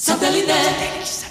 Satellite.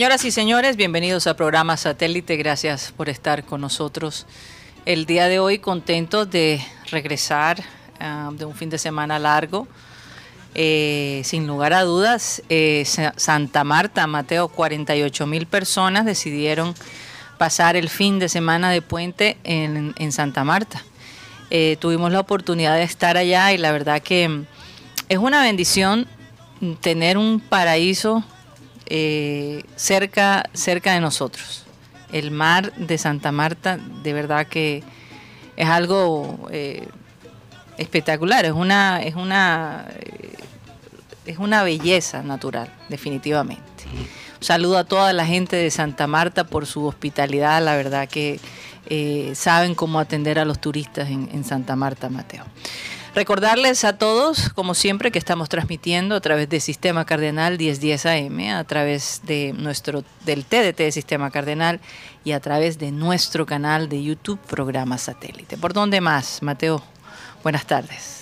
Señoras y señores, bienvenidos al programa Satélite. Gracias por estar con nosotros. El día de hoy contentos de regresar ah, de un fin de semana largo. Eh, sin lugar a dudas, eh, Santa Marta, Mateo, 48 mil personas decidieron pasar el fin de semana de puente en, Santa Marta. Eh, tuvimos la oportunidad de estar allá y la verdad que es una bendición tener un paraíso eh, cerca, cerca de nosotros. El mar de Santa Marta, de verdad que es algo eh, espectacular, es una, es una, eh, es una belleza natural, definitivamente. Un saludo a toda la gente de Santa Marta por su hospitalidad, la verdad que saben cómo atender a los turistas en, en Santa Marta, Mateo. Recordarles a todos, como siempre, que estamos transmitiendo a través del Sistema Cardenal 1010 AM, a través de nuestro del TDT de Sistema Cardenal y a través de nuestro canal de YouTube Programa Satélite. ¿Por dónde más, Mateo? Buenas tardes.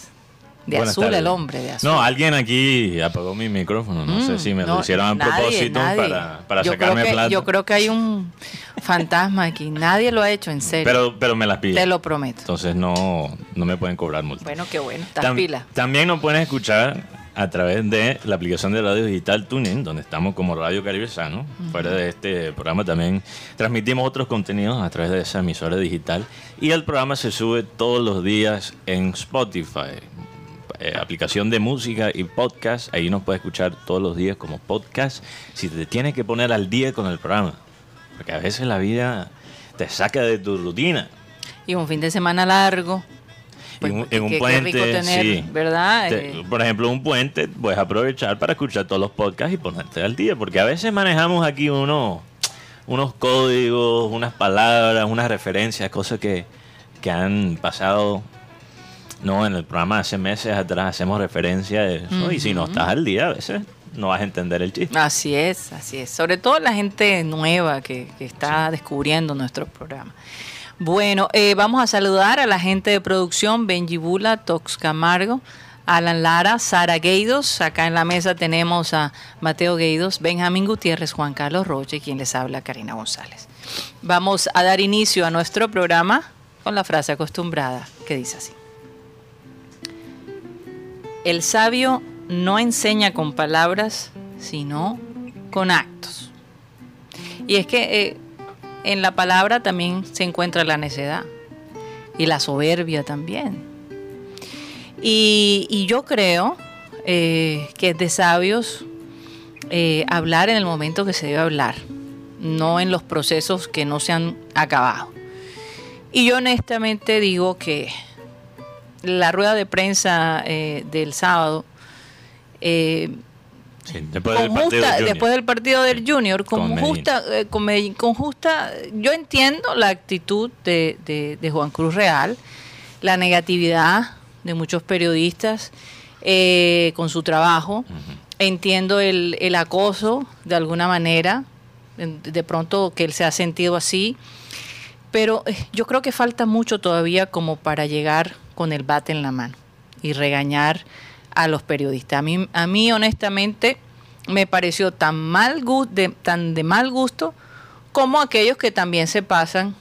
De azul el hombre, de azul. No, alguien aquí apagó mi micrófono. No sé mm, si me lo hicieron a propósito para, para sacarme plata. Yo creo que hay un fantasma aquí. Nadie lo ha hecho, en serio. Pero, pero me las pide. Te lo prometo. Entonces no, no me pueden cobrar multa. Bueno, qué bueno. Estás pila. También nos pueden escuchar a través de la aplicación de radio digital TuneIn, donde estamos como Radio Caribe Sano. Fuera de este programa también transmitimos otros contenidos a través de esa emisora digital. Y el programa se sube todos los días en Spotify. Eh, aplicación de música y podcast. Ahí nos puedes escuchar todos los días como podcast. Si te tienes que poner al día con el programa. Porque a veces la vida te saca de tu rutina. Y un fin de semana largo. Pues, en un, puente, sí. ¿verdad? Eh, por ejemplo, un puente puedes aprovechar para escuchar todos los podcasts y ponerte al día, porque a veces manejamos aquí unos, unos códigos, unas palabras, unas referencias, cosas que, que han pasado no, en el programa hace meses atrás hacemos referencia a eso y si no estás al día a veces no vas a entender el chiste. Así es, así es. Sobre todo la gente nueva que, está descubriendo nuestro programa. Bueno, eh, vamos a saludar a la gente de producción, Benji Bula, Tox Camargo, Alan Lara, Sara Gueidos. Acá en la mesa tenemos a Mateo Gueidos, Benjamín Gutiérrez, Juan Carlos Roche, quien les habla, Karina González. Vamos a dar inicio a nuestro programa con la frase acostumbrada que dice así. El sabio no enseña con palabras, sino con actos. Y es que eh, en la palabra también se encuentra la necedad y la soberbia también. Y, yo creo eh, que es de sabios eh, hablar en el momento que se debe hablar, no en los procesos que no se han acabado. Y yo honestamente digo que la rueda de prensa eh, del sábado, eh, después, del justa, después, del partido del Junior, con, justa, eh, con, justa, yo entiendo la actitud de, Juan Cruz Real, la negatividad de muchos periodistas con su trabajo, entiendo el, el acoso de alguna manera, de pronto que él se ha sentido así, pero yo creo que falta mucho todavía como para llegar con el bate en la mano y regañar a los periodistas. A mí, a mí honestamente me pareció tan, mal de, tan de mal gusto como aquellos que también se pasan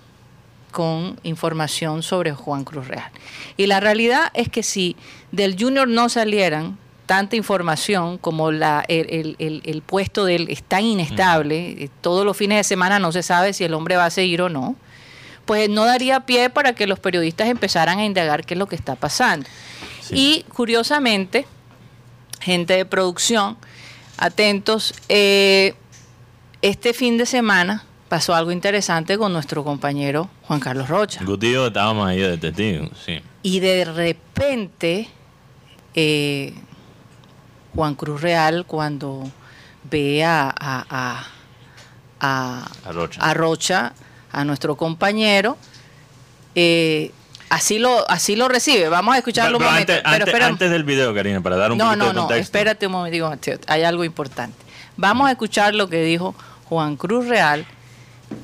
con información sobre Juan Cruz Real. Y la realidad es que si del Junior no salieran tanta información, como la, el, el, el, puesto de él es tan inestable, eh, todos los fines de semana no se sabe si el hombre va a seguir o no, pues no daría pie para que los periodistas empezaran a indagar qué es lo que está pasando. Y curiosamente, gente de producción, atentos, eh, este fin de semana pasó algo interesante con nuestro compañero Juan Carlos Rocha. Gutillo estábamos ahí de testigo, sí. Y de repente, eh, Juan Cruz Real, cuando ve a, a, a, a Rocha. a, nuestro compañero, eh, así lo así lo recibe. Vamos a escucharlo un momento. Antes, antes, del video, Karina, para dar un no, poquito no, de contexto. No, espérate un momento, hay algo importante. Vamos a escuchar lo que dijo Juan Cruz Real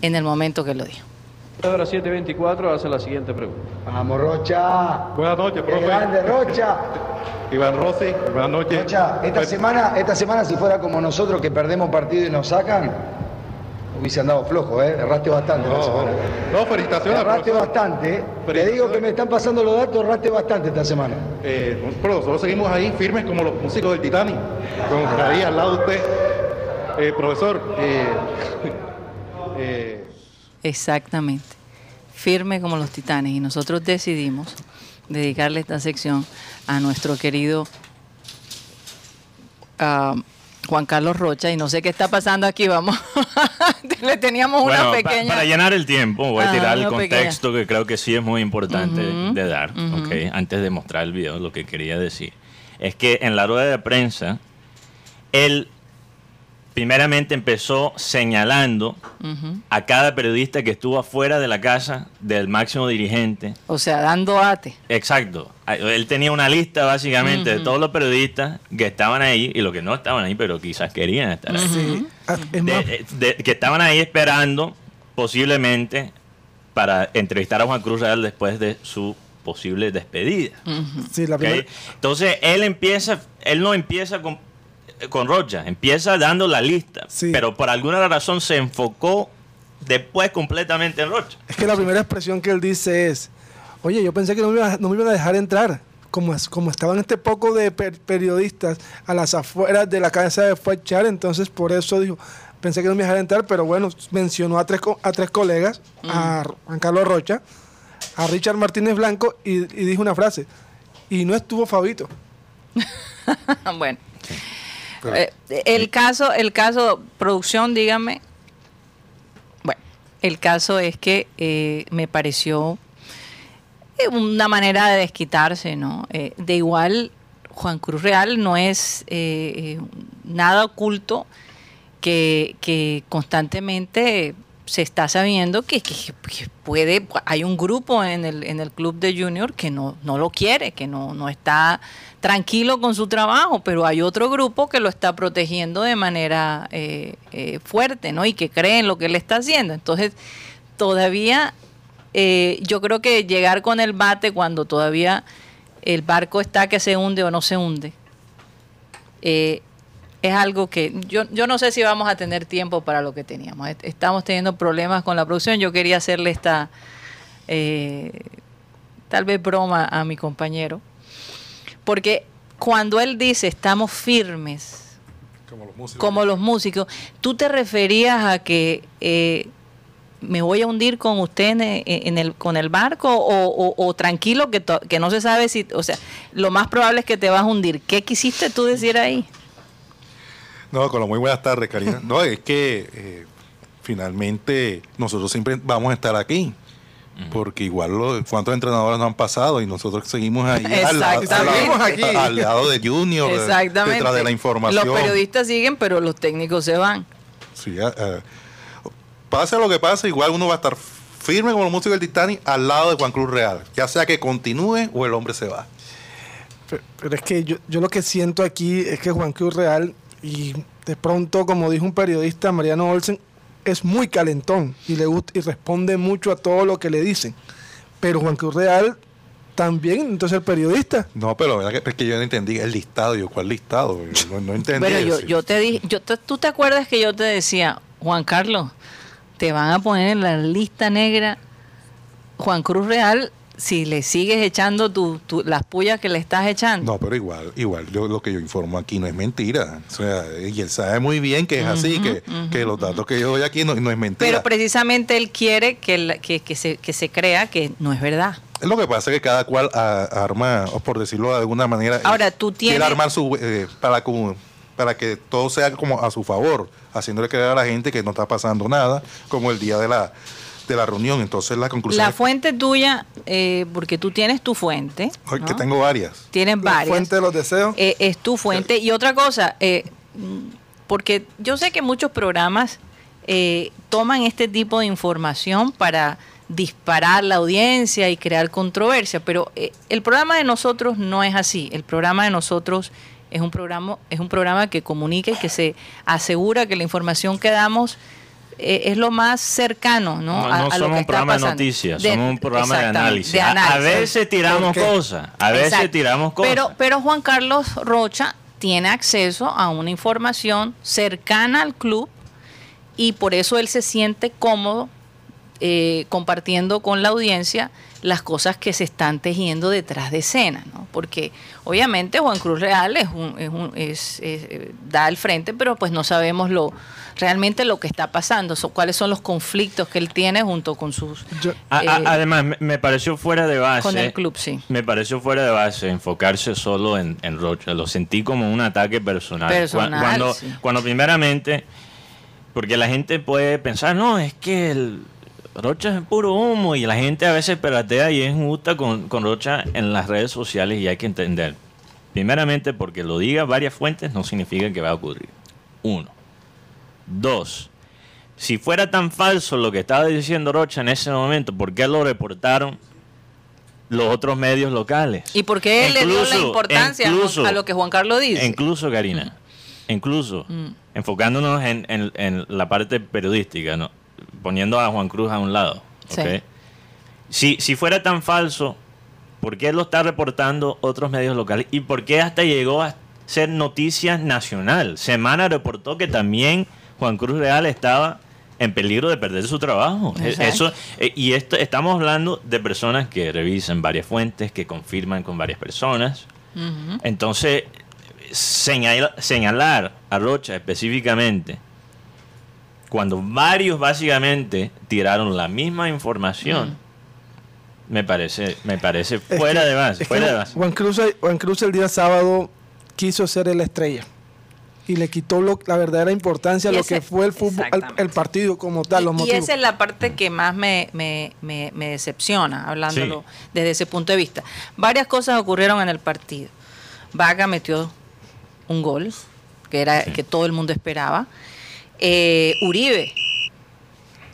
en el momento que lo dijo. Ahora 724 hace la siguiente pregunta. Vamos, Rocha. Buenas noches, profe. grande, Rocha. Iván Rossi, buenas noches. Rocha, esta semana, esta semana si fuera como nosotros que perdemos partido y nos sacan, hubiese andado flojo, ¿eh? Erraste bastante no, esta semana. No, felicitaciones. Erraste bastante, ¿eh? Te digo que me están pasando los datos, erraste bastante esta semana. Eh, pero nosotros seguimos ahí firmes como los músicos del Titanic, con ahí al lado de usted. Eh, profesor, eh, eh, Exactamente. Firme como los titanes. Y nosotros decidimos dedicarle esta sección a nuestro querido uh, Juan Carlos Rocha. Y no sé qué está pasando aquí. Vamos. Le teníamos una pequeña. Pa para llenar el tiempo, voy a tirar el contexto pequeña. que creo que sí es muy importante uh -huh, de dar. Uh -huh. okay, antes de mostrar el video, lo que quería decir es que en la rueda de prensa, él primeramente empezó señalando uh -huh. a cada periodista que estuvo afuera de la casa del máximo dirigente. O sea, dando ate. Exacto. Él tenía una lista básicamente uh -huh. de todos los periodistas que estaban ahí y los que no estaban ahí, pero quizás querían estar ahí. Sí. De, de, que estaban ahí esperando posiblemente para entrevistar a Juan Cruz Real después de su posible despedida. Uh -huh. sí, la ¿Okay? Entonces él empieza, él no empieza con con Rocha, empieza dando la lista, sí. pero por alguna razón se enfocó después completamente en Rocha. Es que la primera expresión que él dice es, oye, yo pensé que no me, iba, no me iban a dejar entrar, como, como estaban este poco de per periodistas a las afueras de la casa de Fuechar, entonces por eso dijo, pensé que no me iban a dejar entrar, pero bueno, mencionó a tres, a tres colegas, mm. a Juan Carlos Rocha, a Richard Martínez Blanco y, y dijo una frase, y no estuvo Fabito. bueno. Eh, el caso, el caso, producción, dígame. Bueno, el caso es que eh, me pareció una manera de desquitarse, ¿no? Eh, de igual, Juan Cruz Real no es nada oculto que, constantemente se está sabiendo que, que, que, puede, hay un grupo en el, en el club de Junior que no, no lo quiere, que no, no está tranquilo con su trabajo, pero hay otro grupo que lo está protegiendo de manera eh, eh, fuerte, ¿no? Y que cree en lo que él está haciendo. Entonces, todavía eh, yo creo que llegar con el bate cuando todavía el barco está que se hunde o no se hunde, es algo que yo, yo no sé si vamos a tener tiempo para lo que teníamos. Estamos teniendo problemas con la producción. Yo quería hacerle esta, tal vez broma a mi compañero porque cuando él dice estamos firmes, como los músicos, como los músicos tú te referías a que eh, me voy a hundir con usted en, en el, con el barco o, o, o tranquilo que, to, que no se sabe si, o sea, lo más probable es que te vas a hundir. ¿Qué quisiste tú decir ahí? No, con lo muy buenas tardes, Karina. No, es que eh, finalmente nosotros siempre vamos a estar aquí porque igual los, cuántos entrenadores no han pasado y nosotros seguimos ahí al lado, al, lado, aquí. al lado, de Junior Exactamente. detrás de la información. Los periodistas siguen pero los técnicos se van. Sí, uh, pase lo que pase igual uno va a estar firme como los músicos del Titanic al lado de Juan Cruz Real ya sea que continúe o el hombre se va. Pero, pero es que yo, yo lo que siento aquí es que Juan Cruz Real y de pronto como dijo un periodista Mariano Olsen es muy calentón y le gusta y responde mucho a todo lo que le dicen. Pero Juan Cruz Real también, entonces el periodista. No, pero es que yo no entendí el listado, yo cuál listado, no, no entendí. Pero yo, yo, te dije, yo te, tú te acuerdas que yo te decía, Juan Carlos, te van a poner en la lista negra Juan Cruz Real si le sigues echando tu, tu- las pullas que le estás echando. No, pero igual, igual, yo, lo que yo informo aquí no es mentira. O sea, y él sabe muy bien que es así, que, que los datos que yo doy aquí no, no es mentira. Pero precisamente él quiere que, la- que, que se, que se crea que no es verdad. Lo que pasa es que cada cual a- arma, o por decirlo de alguna manera, Ahora, eh, tú quiere tienes- armar su eh, para como- para que todo sea como a su favor, haciéndole creer a la gente que no está pasando nada, como el día de la de la reunión. Entonces la conclusión La es fuente tuya, eh, porque tú tienes tu fuente, que ¿no? tengo varias. tienes La varias. fuente de los deseos. Eh, es tu fuente. Y otra cosa, eh, mm, porque yo sé que muchos programas eh, toman este tipo de información para disparar la audiencia y crear controversia, pero eh, el programa de nosotros no es así. El programa de nosotros es un programa, es un programa que comunica y que se asegura que la información que damos eh, es lo más cercano, ¿no? No, a, no a lo somos que un programa de noticias, De- somos un programa de análisis. de A- veces tiramos cosas, a veces Exacto. tiramos cosas. Pero, pero Juan Carlos Rocha tiene acceso a una información cercana al club y por eso él se siente cómodo eh, compartiendo con la audiencia las cosas que se están tejiendo detrás de escena, ¿no? Porque obviamente Juan Cruz Real es un, es un- es- es, eh, da al frente, pero pues no sabemos lo realmente lo que está pasando, so- cuáles son los conflictos que él tiene junto con sus Yo- A- a- eh, además, me, me pareció fuera de base. con el club, sí. Me pareció fuera de base enfocarse solo en, en Rocha. Lo sentí como un ataque personal. Personal, Cu- Cuando, sí. cuando primeramente, porque la gente puede pensar, no, es que el Rocha es puro humo y la gente a veces peratea y es injusta con, con Rocha en las redes sociales y hay que entender. Primeramente, porque lo diga varias fuentes no significa que va a ocurrir. Uno. Dos. Si fuera tan falso lo que estaba diciendo Rocha en ese momento, ¿por qué lo reportaron los otros medios locales? ¿Y por qué él le dio la importancia incluso- a lo que Juan Carlos dice? Incluso, Karina, incluso, Mm. enfocándonos en, en- en la parte periodística, ¿no? Poniendo a Juan Cruz a un lado. Si, si fuera tan falso, ¿por qué lo está reportando otros medios locales? ¿Y por qué hasta llegó a ser noticia nacional? Semana reportó que también Juan Cruz Real estaba en peligro de perder su trabajo. E- Exacto. Eso, eh, y esto estamos hablando de personas que revisan varias fuentes, que confirman con varias personas. Entonces, señala- señalar a Rocha específicamente, cuando varios básicamente tiraron la misma información, me parece, me parece Es fuera que- de base, es que fuera de base. Juan Cruz, Juan Cruz el día sábado quiso ser el estrella y le quitó lo- la verdadera importancia a lo ese- que fue el fútbol, el, partido como tal, los Y- esa es la parte que más me, me, me, me decepciona, hablándolo desde ese punto de vista. Varias cosas ocurrieron en el partido. Vaga metió un gol, que era que todo el mundo esperaba. Eh, Uribe,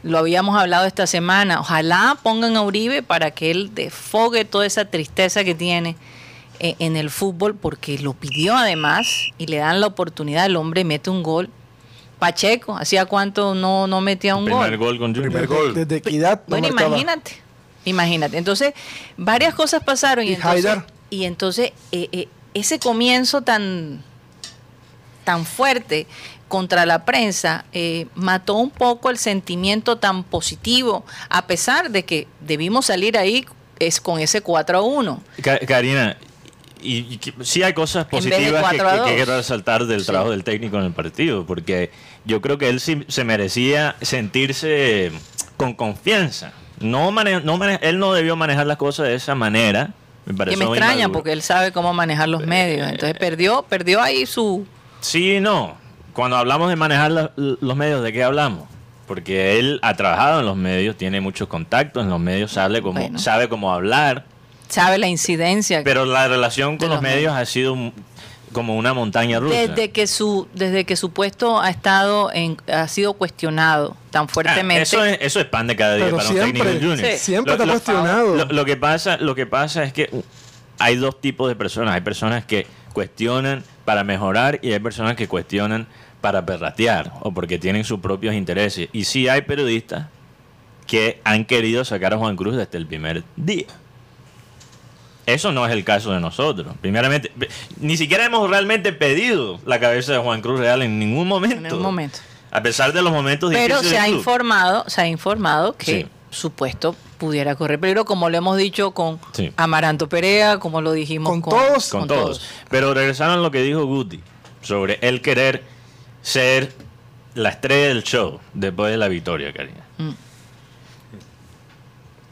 lo habíamos hablado esta semana. Ojalá pongan a Uribe para que él desfogue toda esa tristeza que tiene eh, en el fútbol, porque lo pidió además y le dan la oportunidad. El hombre mete un gol. Pacheco, ¿hacía cuánto no, no metía un Primer gol? gol con Junior. Primer gol. Desde Equidad. no Bueno, marcaba. imagínate, imagínate. Entonces, varias cosas pasaron y, Y entonces, Haidar. y entonces eh, eh, ese comienzo tan, tan fuerte contra la prensa eh, mató un poco el sentimiento tan positivo, a pesar de que debimos salir ahí es con ese 4 a 1. Ka- Karina, y, sí hay cosas positivas que, 4 a que- que 2. quiero resaltar del Sí. trabajo del técnico en el partido, porque yo creo que él sí se merecía sentirse con confianza. No mane- no mane- él no debió manejar las cosas de esa manera. Me Que me extraña porque él sabe cómo manejar los medios. Entonces perdió, perdió ahí su... Sí no. Cuando hablamos de manejar la- los medios, ¿de qué hablamos? Porque él ha trabajado en los medios, tiene muchos contactos en los medios, sabe cómo, Bueno. sabe cómo hablar, sabe la incidencia pero la relación con los los medios ha sido un- como una montaña rusa. Desde que su desde que su puesto ha estado en, ha sido cuestionado tan Ah, fuertemente. eso, es, eso es pan de cada día Pero para un siempre, técnico junior. Sí. siempre está cuestionado. Lo, lo que pasa, lo que pasa es que hay dos tipos de personas. Hay personas que cuestionan para mejorar y hay personas que cuestionan para perratear o porque tienen sus propios intereses. Y sí hay periodistas que han querido sacar a Juan Cruz desde el primer día. Eso no es el caso de nosotros. Primeramente, ni siquiera hemos realmente pedido la cabeza de Juan Cruz Real en ningún momento. En ningún momento. A pesar de los momentos Pero difíciles se ha informado, se ha informado que Sí. su puesto pudiera correr peligro, como lo hemos dicho con Sí. Amaranto Perea, como lo dijimos Con con, todos. con todos. Pero regresando a lo que dijo Guti sobre él querer ser la estrella del show después de la victoria, Karina. Mm.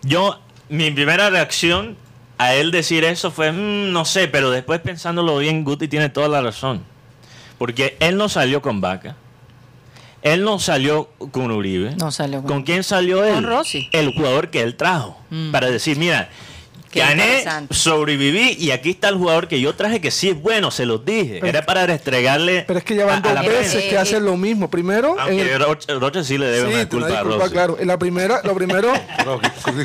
Yo, mi primera reacción a él decir eso fue, "Mm, no sé, pero después pensándolo bien, Guti tiene toda la razón. Porque él no salió con Vaca. Él no salió con Uribe. No salió con- ¿Con quién salió él? Con Rossi. El jugador que él trajo. Mm. Para decir, mira, Qué gané, sobreviví y aquí está el jugador que yo traje que sí es bueno, se los dije. Pero- Era para restregarle. Pero es que ya van a- a dos veces que hacen lo mismo. Primero, en Aunque el, Rocha, Rocha sí le debe Sí, una culpa a disculpa, Rossi. claro. En la primera, lo primero,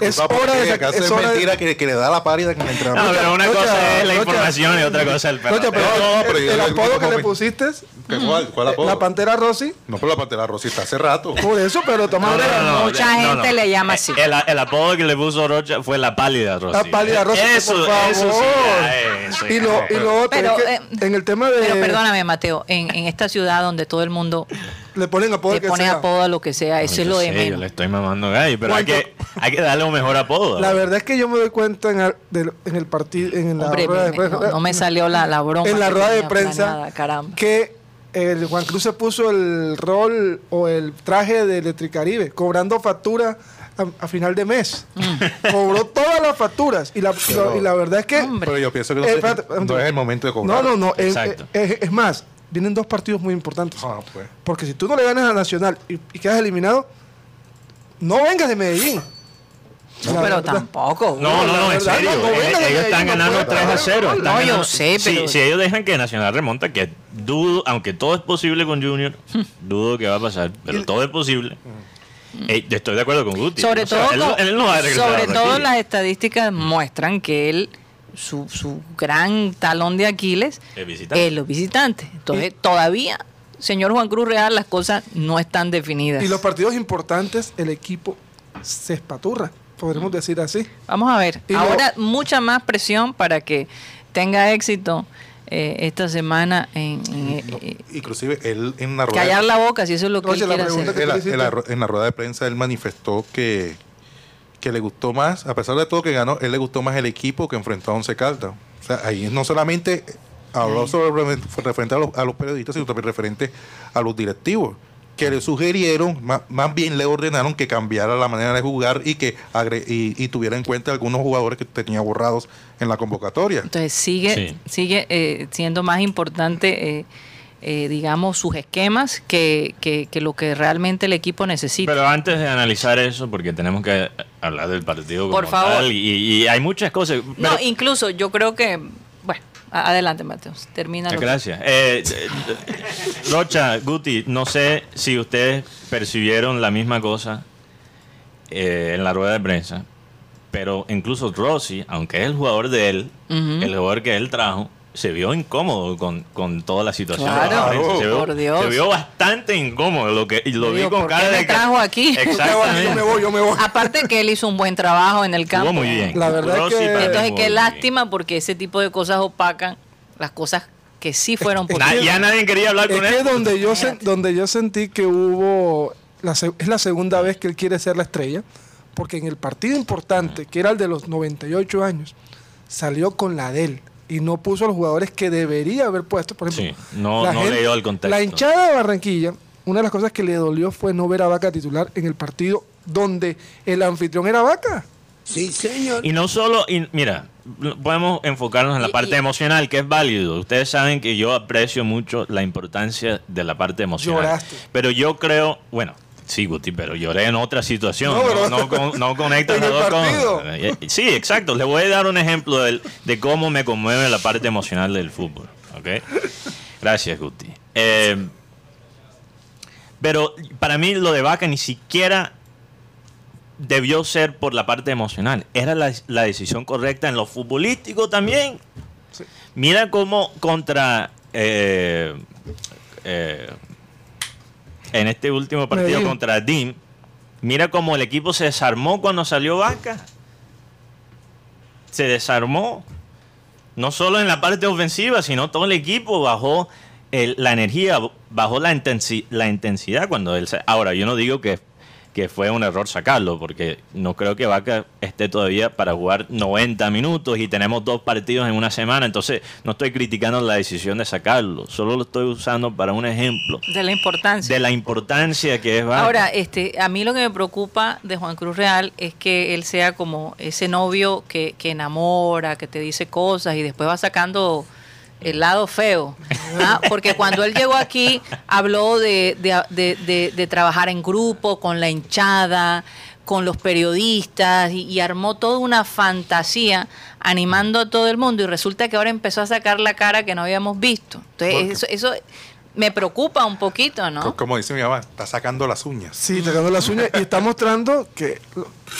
Es hora de- acá es de- mentira que, que le da la pálida con el No, entrenador. pero una Rocha, cosa es la Rocha. información y otra cosa es el Rocha, pero No, pero el, yo- el apodo que le pusiste, ¿Qué- ¿Cuál, cuál apodo? la Pantera Rossi, No, pero la Pantera Rossi está hace rato. por eso, pero toma No, no, no, no, Mucha no, gente no. le llama así. El, el apodo que le puso Rocha fue la pálida Rossi. Pálida Eso, por favor. eso sí. ya, eso y, lo, y lo otro Pero, es que eh, en el tema de... Pero perdóname, Mateo, en, en esta ciudad donde todo el mundo Le ponen apodo le que pone sea. apodo a lo que sea, eso es lo de sé, Yo le menos. estoy mamando gallo, pero hay que, hay que darle un mejor apodo. La verdad es que yo me doy cuenta en el, en el partido, en la Hombre, rueda de me- prensa, no, no me salió la, la broma. en la rueda de prensa planeada, caramba. que el Juan Cruz se puso el rol o el traje de Electricaribe, cobrando factura a, a final de mes. Cobró todas las facturas y la, y la verdad es que... Hombre. Pero yo pienso que no, Eh, sé- espérate, no es el momento de cobrar. No, no, no. es- Exacto. es- es más, vienen dos partidos muy importantes. Ah, pues. Porque si tú no le ganas a Nacional y, y quedas eliminado, no vengas de Medellín. No, pero verdad. tampoco. No, no, no, en verdad, serio. no, no Eh, ellos están ganando pueden 3 a 0. ganar. están No, yo sé, Si- pero- Si, ellos dejan que Nacional remonta, que dudo, aunque todo es posible con Junior, dudo que va a pasar, pero todo es posible. Eh, estoy de acuerdo con Guti. Sobre O sea, todo, él, con- él no va a regresar sobre todo las estadísticas muestran que él, su, su gran talón de Aquiles, visitante. es los visitantes. Entonces, todavía, señor Juan Cruz Real, las cosas no están definidas. Y los partidos importantes, el equipo se espaturra, podremos decir así. Vamos a ver. Y lo- Ahora, mucha más presión para que tenga éxito eh, esta semana en, en- eh, Inclusive él en la rueda callar la boca, si eso es lo que Oye, él la quiere pregunta hacer. en la, en en rueda de prensa él manifestó que, que le gustó más, a pesar de todo que ganó, él le gustó más el equipo que enfrentó a Once Caldas. O sea, ahí no solamente habló sobre referente a los, a los periodistas, sino también referente a los directivos, que le sugirieron, más, más bien le ordenaron que cambiara la manera de jugar y que agre- y, y tuviera en cuenta algunos jugadores que tenía borrados en la convocatoria. Entonces sigue, Sí. sigue eh, siendo más importante, eh, eh, digamos, sus esquemas que, que- que lo que realmente el equipo necesita. Pero antes de analizar eso, porque tenemos que hablar del partido Por como favor. tal, y, y hay muchas cosas. no, incluso yo creo que, adelante, Mateos, termina. que- Gracias. Eh, eh, Rocha, Guti, no sé si ustedes percibieron la misma cosa eh, en la rueda de prensa, pero incluso Rossi, aunque es el jugador de él, el jugador que él trajo, se vio incómodo con, con toda la situación. Claro, de la prensa. se, vio, por Dios. se vio bastante incómodo. Lo que, y lo vi con ¿por cara de que- trajo aquí? Yo me Exactamente. voy, yo me voy. Aparte que él hizo un buen trabajo en el campo. Jugó muy bien. La verdad es Rossi que- Entonces, qué lástima porque ese tipo de cosas opacan las cosas que sí fueron. Na- ya nadie quería hablar Es con que él. donde yo, sen- donde yo sentí que hubo, la se- es la segunda vez que él quiere ser la estrella, porque en el partido importante, que era el de los 98 años, salió con la de él y no puso a los jugadores que debería haber puesto. Por ejemplo, Sí, no- la no leyó el contexto. La hinchada de Barranquilla, una de las cosas que le dolió fue no ver a Vaca titular en el partido donde el anfitrión era Vaca. Y no solo, y mira, podemos enfocarnos en la parte emocional, que es válido. Ustedes saben que yo aprecio mucho la importancia de la parte emocional. Lloraste. Pero yo creo, bueno, sí, Guti, pero lloré en otra situación. No, No, no, con- no conecta dos partido. cosas. Eh, Sí, exacto. Les voy a dar un ejemplo de cómo me conmueve la parte emocional del fútbol. ¿ok? Gracias, Guti. Eh, pero para mí lo de Vaca ni siquiera debió ser por la parte emocional. Era la, la decisión correcta en lo futbolístico también. Mira cómo contra... eh, eh, en este último partido contra DIM, mira cómo el equipo se desarmó cuando salió Vaca. Se desarmó. No solo en la parte ofensiva, sino todo el equipo bajó el- la energía, bajó la, intensi- la intensidad cuando él se- Ahora, yo no digo que que fue un error sacarlo, porque no creo que Vaca esté todavía para jugar 90 minutos y tenemos dos partidos en una semana, entonces no estoy criticando la decisión de sacarlo, solo lo estoy usando para un ejemplo De la importancia. de la importancia que es Vaca. Ahora, este, a mí lo que me preocupa de Juan Cruz Real es que él sea como ese novio que, que enamora, que te dice cosas y después va sacando el lado feo. ¿ah? Porque cuando él llegó aquí habló de, de- de- de- de trabajar en grupo, con la hinchada, con los periodistas y, y armó toda una fantasía animando a todo el mundo y resulta que ahora empezó a sacar la cara que no habíamos visto. Entonces, eso, eso me preocupa un poquito, ¿no? Co- Como dice mi mamá, está sacando las uñas. Sí, sacando las uñas y está mostrando que,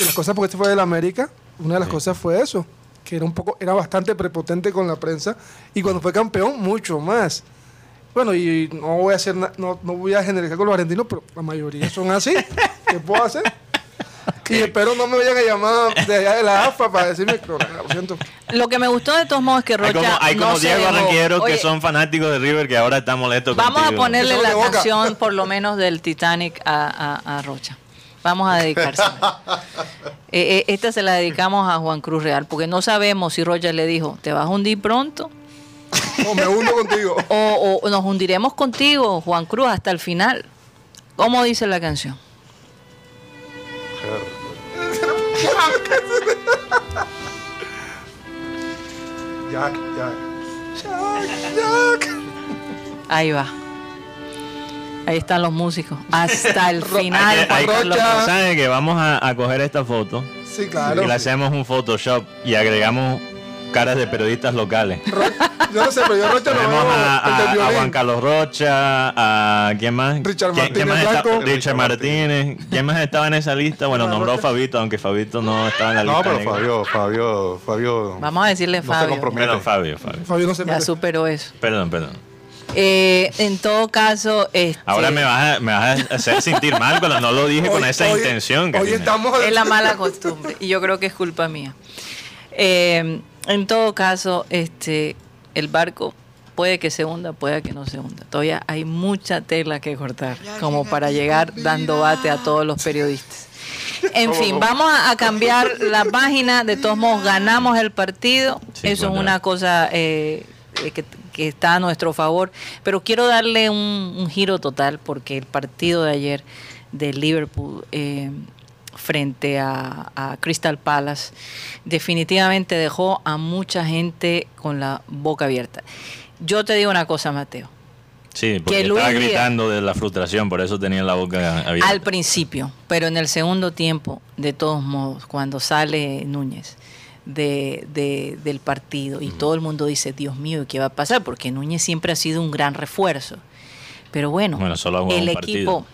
las cosas porque este fue del América, una de las cosas fue eso, que era un poco, era bastante prepotente con la prensa y cuando fue campeón mucho más. Bueno, y no voy a hacer na- no, no voy a generalizar con los argentinos, pero la mayoría son así. ¿Qué puedo hacer? Y espero no me vayan a llamar de allá de la AFA para decirme que lo siento. Lo que me gustó de todos modos es que hay Rocha como, hay no como 10 dejó. barranqueros que son fanáticos de River que ahora están molestos Vamos a ponerle la canción, por lo menos, del Titanic a, a- a Rocha. Vamos a dedicarse. Eh, eh, esta se la dedicamos a Juan Cruz Real, porque no sabemos si Rocha le dijo, ¿te vas a hundir pronto? O me hundo contigo. O, o nos hundiremos contigo, Juan Cruz, hasta el final. ¿Cómo dice la canción? Jack, Jack. Ahí va. Ahí están los músicos. Hasta el final. Hay que- Juan hay que- Carlos. Rocha. ¿Saben que vamos a, a coger esta foto Sí, claro. y le hacemos un Photoshop y agregamos caras de periodistas locales? Yo no sé, pero yo Rocha lo Tenemos veo a, a- a. Juan Carlos Rocha, a quién más? Richard ¿Quién- quién Martínez más está- Blanco. Richard Martínez. ¿Quién más estaba en esa lista? Bueno, nombró Rocha. Fabito, aunque Fabito no estaba en la lista. No, pero negra. Fabio, Fabio, Fabio. Vamos a decirle no se Fabio. compromete. Perdón, Fabio, Fabio. Fabio no se Ya superó eso. Perdón, perdón. Eh, en todo caso, este, Ahora me vas, a, me vas a hacer sentir mal cuando no lo dije con Hoy- esa hoy- intención. Hoy Karina. estamos es la mala costumbre y yo creo que es culpa mía. Eh, en todo caso, este, el barco puede que se hunda, puede que no se hunda. Todavía hay mucha tela que cortar como para llegar dando bate a todos los periodistas. En fin, vamos a, cambiar la página. De todos modos, ganamos el partido. Sí, Eso es una cosa eh, eh, que, que está a nuestro favor. Pero quiero darle un, un giro total porque el partido de ayer de Liverpool eh, frente a, a Crystal Palace definitivamente dejó a mucha gente con la boca abierta. Yo te digo una cosa, Mateo. Sí, porque que estaba gritando de la frustración, por eso tenía la boca abierta. Al principio, pero en el segundo tiempo, de todos modos, cuando sale Núñez de, de- del partido y todo el mundo dice, Dios mío, ¿qué va a pasar? Porque Núñez siempre ha sido un gran refuerzo. Pero bueno, Bueno, solo el equipo,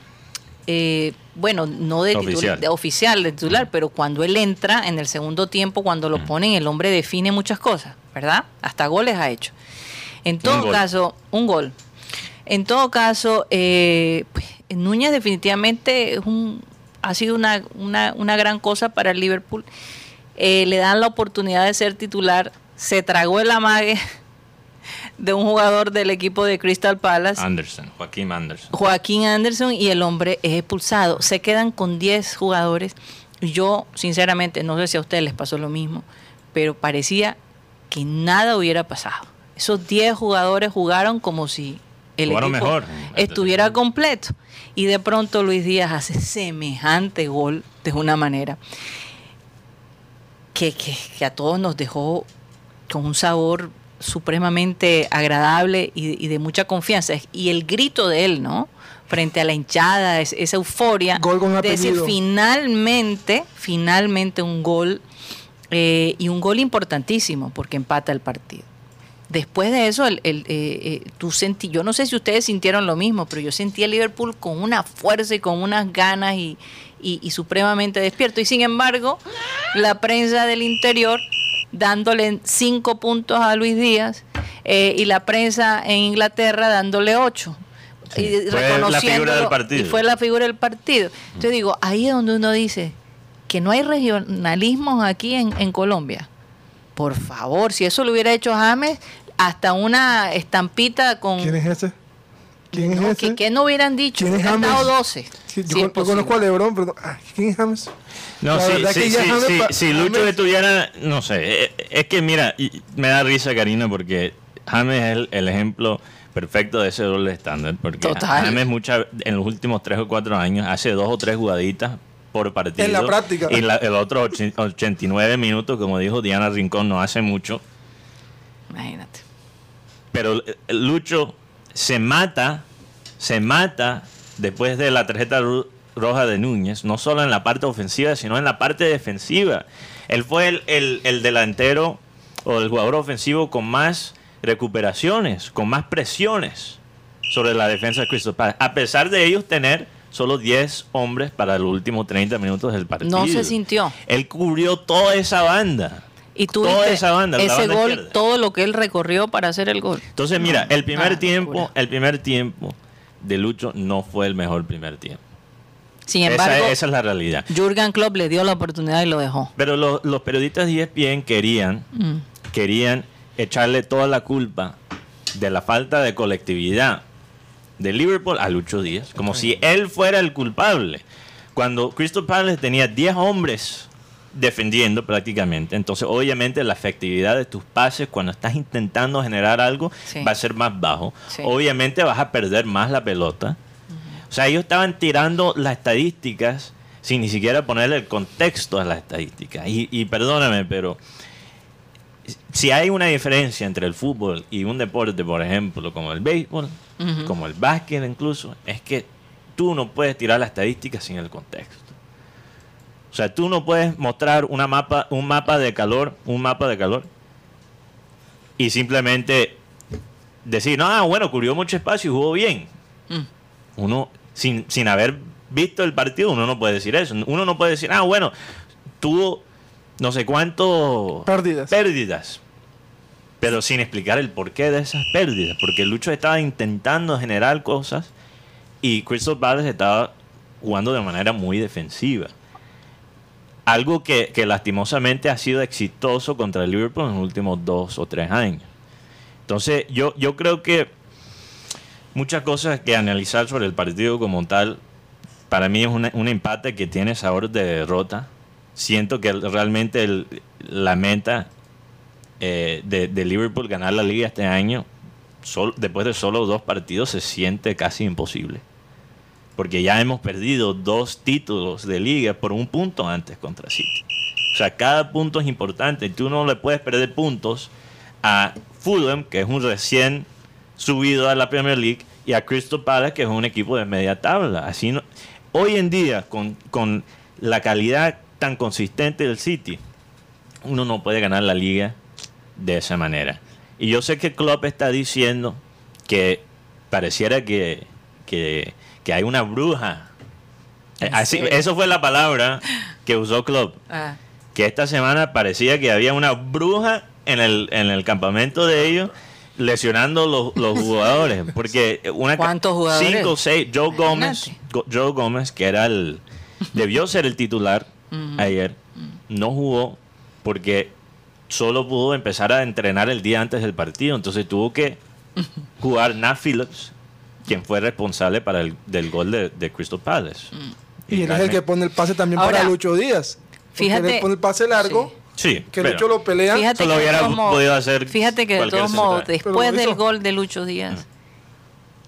eh, bueno, no de titular, Oficial. de oficial, de titular, pero cuando él entra en el segundo tiempo, cuando lo ponen, el hombre define muchas cosas, ¿verdad? Hasta goles ha hecho. En todo caso, un gol. En todo caso, eh, pues, Núñez definitivamente es un, ha sido una, una, una gran cosa para el Liverpool. Eh, le dan la oportunidad de ser titular. Se tragó el amague de un jugador del equipo de Crystal Palace. Anderson, Joaquín Anderson. Joaquín Anderson y el hombre es expulsado. Se quedan con 10 jugadores. Yo, sinceramente, no sé si a ustedes les pasó lo mismo, pero parecía que nada hubiera pasado. Esos 10 jugadores jugaron como si el Jugaron equipo mejor. estuviera completo. Y de pronto Luis Díaz hace semejante gol de una manera que, que- que a todos nos dejó con un sabor supremamente agradable y, y de mucha confianza. Y el grito de él, ¿no? Frente a la hinchada, es- esa euforia Gol con de decir finalmente, finalmente un gol eh, y un gol importantísimo porque empata el partido. Después de eso, el, el, eh, eh, tú sentí, yo no sé si ustedes sintieron lo mismo, pero yo sentí a Liverpool con una fuerza y con unas ganas y, y- y supremamente despierto. Y sin embargo, la prensa del interior dándole cinco puntos a Luis Díaz eh, y la prensa en Inglaterra dándole ocho. Sí, Y fue la figura del partido. Y fue la figura del partido. Entonces digo, ahí es donde uno dice que no hay regionalismos aquí en, en Colombia. Por favor, si eso lo hubiera hecho James, hasta una estampita con... ¿Quién es ese? ¿Quién no, es que, ese? que no hubieran dicho, ¿Quién es James? dado 12. Yo, Sí, yo conozco a Lebron, pero no- ah, ¿quién es James? No, La sí, si Lucho James- estuviera, no sé, eh, es que mira, me da risa Karina porque James es el, el ejemplo perfecto de ese doble estándar, porque Total. James mucha, en los últimos tres o cuatro años hace dos o tres jugaditas por partido. En la práctica. Y la- el otro och- 89 minutos, como dijo Diana Rincón, no hace mucho. Imagínate. Pero eh, Lucho se mata, se mata después de la tarjeta roja de Núñez, no solo en la parte ofensiva, sino en la parte defensiva. Él fue el, el- el delantero o el jugador ofensivo con más recuperaciones, con más presiones sobre la defensa de Crystal Palace, a pesar de ellos tener solo 10 hombres para los últimos 30 minutos del partido. No se sintió. Él cubrió toda esa banda. Y tú Toda viste esa banda, la ese banda gol, izquierda. todo lo que él recorrió para hacer el gol. Entonces, mira, el primer Ah, tiempo, locura. el primer tiempo de Lucho no fue el mejor primer tiempo. Sin embargo, esa es la realidad. Jurgen Klopp le dio la oportunidad y lo dejó. Pero lo- los periodistas de ESPN querían, Mm. querían echarle toda la culpa de la falta de colectividad de Liverpool a Lucho Díaz, como si él fuera el culpable. Cuando Crystal Palace tenía 10 hombres defendiendo prácticamente, entonces obviamente la efectividad de tus pases cuando estás intentando generar algo Sí. va a ser más bajo. Sí. Obviamente vas a perder más la pelota. O sea, ellos estaban tirando las estadísticas sin ni siquiera ponerle el contexto a las estadísticas. Y, y perdóname, pero si hay una diferencia entre el fútbol y un deporte, por ejemplo, como el béisbol, como el básquet incluso, es que tú no puedes tirar las estadísticas sin el contexto. O sea, tú no puedes mostrar una mapa, un mapa de calor, un mapa de calor, y simplemente decir, no, ah, bueno, cubrió mucho espacio y jugó bien. Mm. Uno, sin, sin haber visto el partido, uno no puede decir eso. Uno no puede decir, ah, bueno, tuvo no sé cuánto Pérdidas. pérdidas. Pero sin explicar el porqué de esas pérdidas. Porque Lucho estaba intentando generar cosas y Crystal Palace estaba jugando de manera muy defensiva. Algo que, lastimosamente ha sido exitoso contra el Liverpool en los últimos dos o tres años. Entonces, yo, yo creo que muchas cosas que analizar sobre el partido como tal. Para mí es una- un empate que tiene sabor de derrota. Siento que realmente la meta eh, de, Liverpool ganar la liga este año, después de solo dos partidos, se siente casi imposible. Porque ya hemos perdido dos títulos de liga por un punto antes contra City. O sea, cada punto es importante. Tú no le puedes perder puntos a Fulham, que es un recién subido a la Premier League, y a Crystal Palace, que es un equipo de media tabla. Así no, hoy en día, con, con la calidad tan consistente del City, uno no puede ganar la liga de esa manera. Y yo sé que Klopp está diciendo que pareciera que, que, que hay una bruja. Eh, Así, eso fue la palabra que usó Klopp. Ah, Que esta semana parecía que había una bruja en el, en el campamento de ellos lesionando los, los jugadores. Porque una ¿Cuántos jugadores? Cinco seis. Joe Gómez. Go- Joe Gómez, que era el. debió ser el titular Ujú. ayer, no jugó porque solo pudo empezar a entrenar el día antes del partido. Entonces tuvo que jugar Nat Phillips, quien fue responsable para el, del gol de, de Crystal Palace. Y él es el que pone el pase también Ahora, para Lucho Díaz. Fíjate- él pone el pase largo, Sí, que pero- Lucho lo pelea. Fíjate Eso lo que de hubiera todos modos- podido hacer Fíjate que de todos modos, después del gol de Lucho Díaz,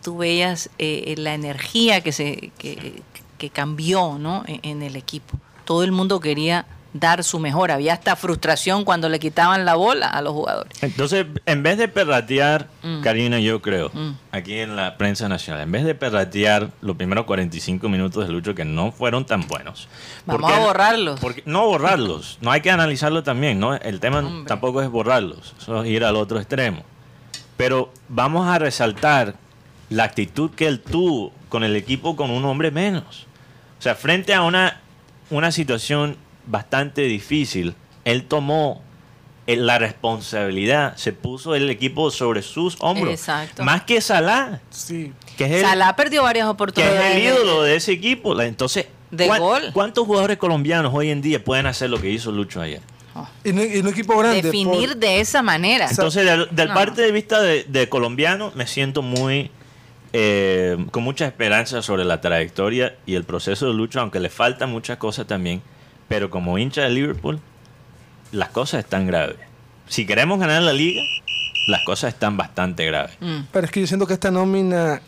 tú veías eh, la energía que se que, que cambió ¿no? en, en el equipo. Todo el mundo quería dar su mejor. Había hasta frustración cuando le quitaban la bola a los jugadores. Entonces, en vez de perratear, Mm. Karina, yo creo, Mm. aquí en la prensa nacional, en vez de perratear los primeros 45 minutos de Lucho que no fueron tan buenos. ¿por Vamos a borrarlos. porque- no borrarlos, no hay que analizarlo también, ¿no? El tema Hombre. tampoco es borrarlos, eso es ir al otro extremo. Pero vamos a resaltar la actitud que él tuvo con el equipo con un hombre menos. O sea, frente a una, una situación bastante difícil, él tomó eh, la responsabilidad, se puso el equipo sobre sus hombros. Exacto. Más que Salah, Sí. que es el, Salah perdió varias que es oportunidades. el ídolo de ese equipo. Entonces, De ¿cuán- gol. ¿cuántos jugadores colombianos hoy en día pueden hacer lo que hizo Lucho ayer? Y no, y un equipo grande. Definir por- de esa manera. Entonces, del, del No. parte de vista de, de colombiano, me siento muy eh, con mucha esperanza sobre la trayectoria y el proceso de lucha, aunque le faltan muchas cosas también. Pero como hincha de Liverpool, las cosas están graves. Si queremos ganar la liga, las cosas están bastante graves. Mm. Pero es que yo siento que esta nómina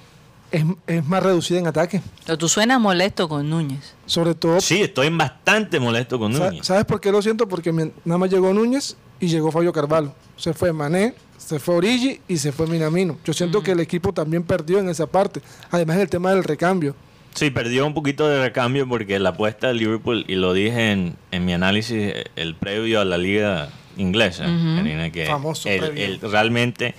es, es más reducida en ataque. Pero tú suenas molesto con Núñez. Sobre todo, Sí, estoy bastante molesto con Núñez. ¿sabes por qué lo siento? Porque nada más llegó Núñez y llegó Fabio Carvalho. Se fue Mané, se fue Origi y se fue Minamino. Yo siento que el equipo también perdió en esa parte. Además, en el tema del recambio. Sí, perdió un poquito de recambio porque la apuesta de Liverpool, y lo dije en, en mi análisis, el previo a la liga inglesa, Karina, que Famoso el- previo. el- realmente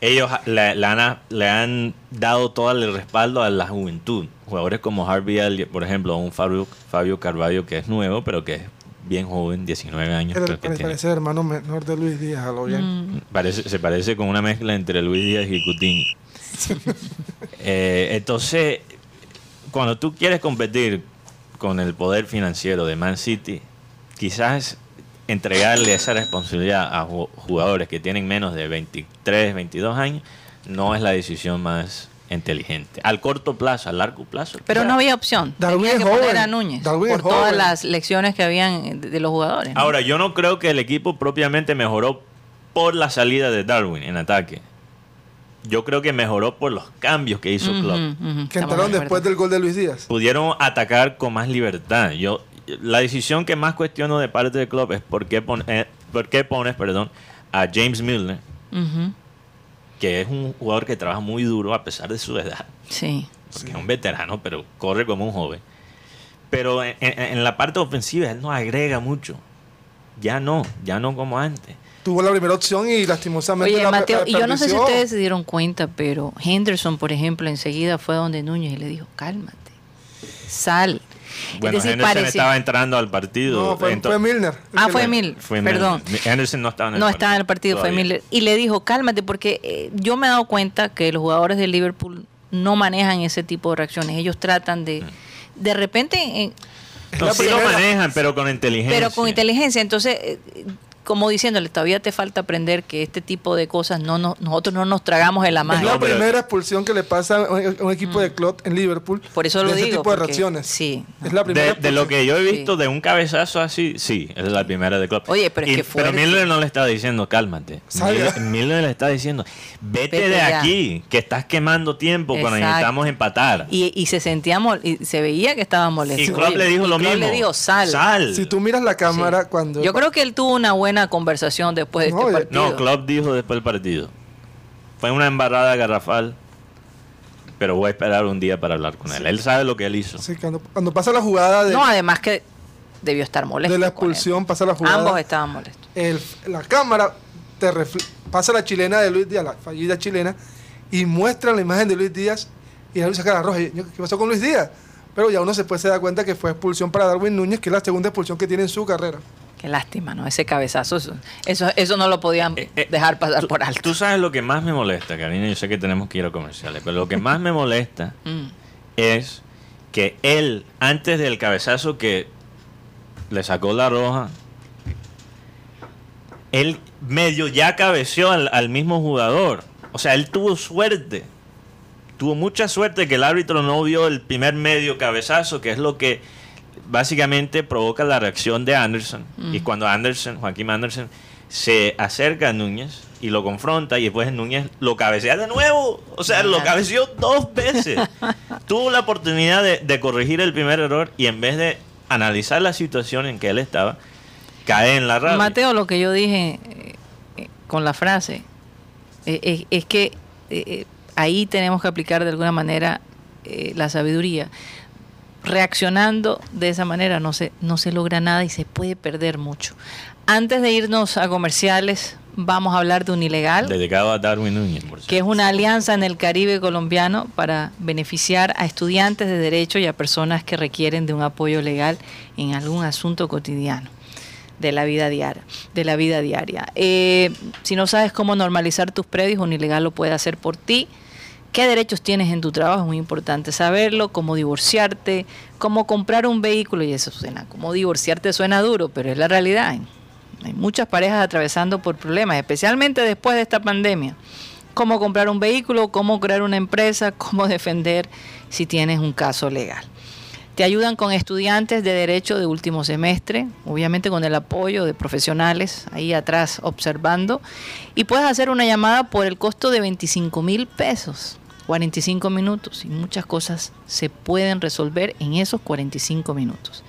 ellos le, le han, le han dado todo el respaldo a la juventud. Jugadores como Harvey Elliott, por ejemplo, un Fabio, Fabio Carvalho que es nuevo, pero que es bien joven, 19 años. Era- creo que parece, tiene. parece el hermano menor de Luis Díaz, a lo bien. Parece, se parece con una mezcla entre Luis Díaz y Coutinho. Eh, entonces, cuando tú quieres competir con el poder financiero de Man City, quizás entregarle esa responsabilidad a ju- jugadores que tienen menos de 23, 22 años, no es la decisión más inteligente. Al corto plazo, al largo plazo. Pero quizás. no había opción. Darwin Tenía es que poner joven. a Núñez Darwin por es todas joven. las lecciones que habían de, de los jugadores. ¿no? Ahora, yo no creo que el equipo propiamente mejoró por la salida de Darwin en ataque. Yo creo que mejoró por los cambios que hizo Ujú, Klopp. Que entraron de después del gol de Luis Díaz. pudieron atacar con más libertad. Yo la decisión que más cuestiono de parte del club es por qué, pon- eh, por qué pones, perdón, a James Milner, que es un jugador que trabaja muy duro a pesar de su edad, Sí. porque es un veterano, pero corre como un joven. Pero en, en- en la parte ofensiva él no agrega mucho. Ya no, ya no como antes. Tuvo la primera opción y lastimosamente Oye, la Mateo, y yo no sé si ustedes se dieron cuenta, pero Henderson, por ejemplo, enseguida fue donde Núñez y le dijo, cálmate, sal. Bueno, es decir, Henderson parecía- estaba entrando al partido. No, fue, Milner. Ah, fue le- Mil, fue perdón. Milner. Henderson no estaba en el No partido. estaba en el partido, fue. Miller. Y le dijo, cálmate, porque eh, yo me he dado cuenta que los jugadores de Liverpool no manejan ese tipo de reacciones. Ellos tratan de, de repente, eh, No, sí lo manejan, pero con inteligencia. pero con inteligencia. Entonces, eh, como diciéndole, todavía te falta aprender que este tipo de cosas no nos- nosotros no nos tragamos en la Es mano. la No, pero- primera expulsión que le pasa a un, a un equipo de Klopp en Liverpool. Por eso lo de ese digo, tipo de porque- reacciones. sí. Es la primera De, de lo que yo he Sí. visto de un cabezazo así, sí, es la primera de Klopp. Oye, pero es Y- que fuerte. Pero Miller no le está diciendo, cálmate. Miller, Miller le está diciendo, vete, Vete de ya. aquí, que estás quemando tiempo cuando necesitamos empatar. Y, y se sentía mol- y se veía que estaba molesto. Y Klopp Oye, le dijo y lo Klopp mismo. le dijo, sal. Sal. Si tú miras la cámara Sí. cuando... Yo creo que él tuvo una buena conversación después de No, este y- partido. No, Klopp dijo después del partido. Fue una embarrada garrafal, pero voy a esperar un día para hablar con él. Él sabe lo que él hizo. Sí, cuando, cuando pasa la jugada de, No, además que debió estar molesto. de la expulsión, pasa la jugada... Ambos estaban molestos. el- la cámara te refle- pasa la chilena de Luis Díaz, la fallida chilena, y muestra la imagen de Luis Díaz y la luz saca la roja. ¿Qué pasó con Luis Díaz? Pero ya uno se puede se da cuenta que fue expulsión para Darwin Núñez, que es la segunda expulsión que tiene en su carrera. Qué lástima, ¿no? Ese cabezazo, eso, eso, eso no lo podían Eh, eh, dejar pasar tú- por alto. Tú sabes lo que más me molesta, Karina. Yo sé que tenemos que ir a comerciales, pero lo que más me molesta Mm. es que él, antes del cabezazo que le sacó la roja, él medio ya cabeció al, al mismo jugador. O sea, él tuvo suerte. Tuvo mucha suerte que el árbitro no vio el primer medio cabezazo, que es lo que básicamente provoca la reacción de Anderson. Y cuando Anderson, Joaquín Anderson, se acerca a Núñez y lo confronta y después Núñez lo cabecea de nuevo. O sea, lo Ajá. cabeció dos veces. Tuvo la oportunidad de, de corregir el primer error y en vez de analizar la situación en que él estaba, cae en la rabia. Mateo, lo que yo dije eh, con la frase eh, eh, es que ahí tenemos que aplicar de alguna manera la sabiduría. Reaccionando de esa manera no se, no se logra nada y se puede perder mucho. Antes de irnos a comerciales, vamos a hablar de un ilegal. Dedicado a Darwin Núñez, por que es una alianza en el Caribe colombiano para beneficiar a estudiantes de derecho y a personas que requieren de un apoyo legal en algún asunto cotidiano de la vida diaria. De la vida diaria. Eh, si no sabes cómo normalizar tus predios, un ilegal lo puede hacer por ti. ¿Qué derechos tienes en tu trabajo? Es muy importante saberlo, cómo divorciarte, cómo comprar un vehículo, y eso suena, como divorciarte suena duro, pero es la realidad. Hay muchas parejas atravesando por problemas, especialmente después de esta pandemia. cómo comprar un vehículo, cómo crear una empresa, cómo defender si tienes un caso legal. Te ayudan con estudiantes de derecho de último semestre, obviamente con el apoyo de profesionales ahí atrás observando. Y puedes hacer una llamada por el costo de 25 mil pesos, 45 minutos. Y muchas cosas se pueden resolver en esos 45 minutos.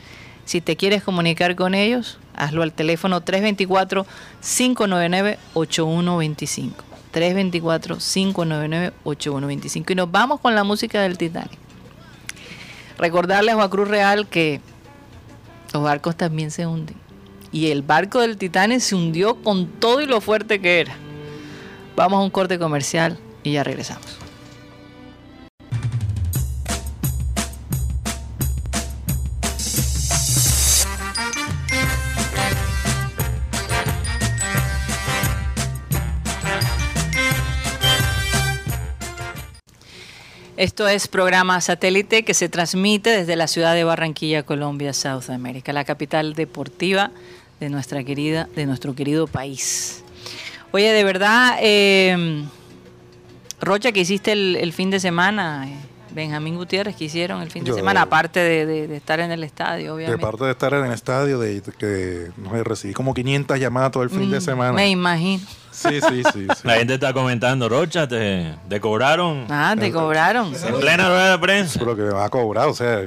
Si te quieres comunicar con ellos, hazlo al teléfono 324-599-8125. 324-599-8125. Y nos vamos con la música del Titanic. Recordarle a Juan Cruz Real que los barcos también se hunden. Y el barco del Titanic se hundió con todo y lo fuerte que era. Vamos a un corte comercial y ya regresamos. Esto es programa satélite que se transmite desde la ciudad de Barranquilla, Colombia, South America, la capital deportiva de nuestra querida, de nuestro querido país. Oye, de verdad, eh, Rocha, que hiciste el, fin de semana, eh, Benjamín Gutiérrez, que hicieron el fin de semana, aparte de, estar en el estadio, obviamente. Aparte de estar en el estadio, de, que no sé, recibí como 500 llamadas todo el fin de mm, semana. Me imagino. Sí, sí, sí, La gente está comentando, Rocha, te, cobraron. Ah, te cobraron. En plena rueda de prensa. Pero que me va a cobrar, o sea,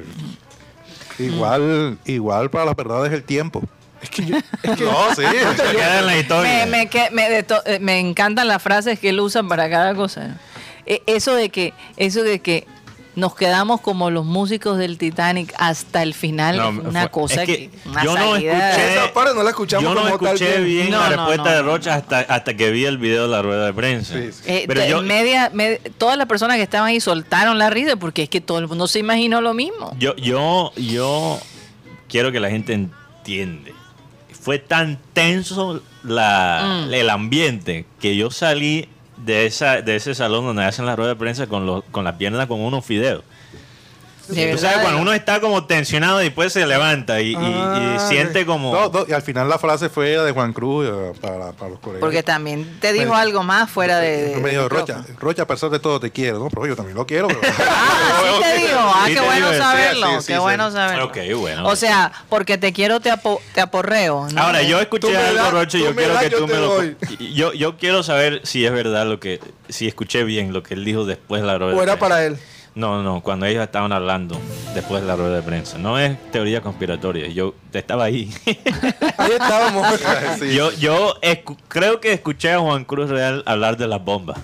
igual, igual para las verdades el tiempo. Es que yo, es que no, sí, queda en la historia. Me, me, eh, me, encantan las frases que él usa para cada cosa. Eh, eso de que, eso de que nos quedamos como los músicos del Titanic hasta el final. una cosa que, yo no escuché, esa parte no la escuchamos yo no escuché bien, la respuesta de Rocha hasta, hasta que vi el video de la rueda de prensa. Eh, Pero yo, media, todas las personas que estaban ahí soltaron la risa porque es que todo el mundo se imaginó lo mismo. Yo, yo, yo quiero que la gente entiende. Fue tan tenso la, mm. el ambiente que yo salí de, esa, de ese salón donde hacen la rueda de prensa con, los, con la pierna con unos fideos. O sea, cuando uno está como tensionado y después se levanta y, ah, siente como... y al final la frase fue de Juan Cruz eh, para, para los colegas. Porque también te dijo algo más fuera de... me dijo, Rocha, Rocha, a pesar de todo te quiero, ¿no? Pero yo también lo quiero. ah, sí te dijo. Ah, qué bueno saberlo. qué bueno saberlo. Ok, bueno. O sea, porque te quiero te, te aporreo. Ahora, yo escuché algo, Rocha, y yo quiero que tú me lo... Yo, yo quiero saber si es verdad lo que... Si escuché bien lo que él dijo después de la rueda. O era para él. No, no, cuando ellos estaban hablando después de la rueda de prensa. No es teoría conspiratoria. Yo estaba ahí. ahí estábamos. Yo, yo creo que escuché a Juan Cruz Real hablar de las bombas.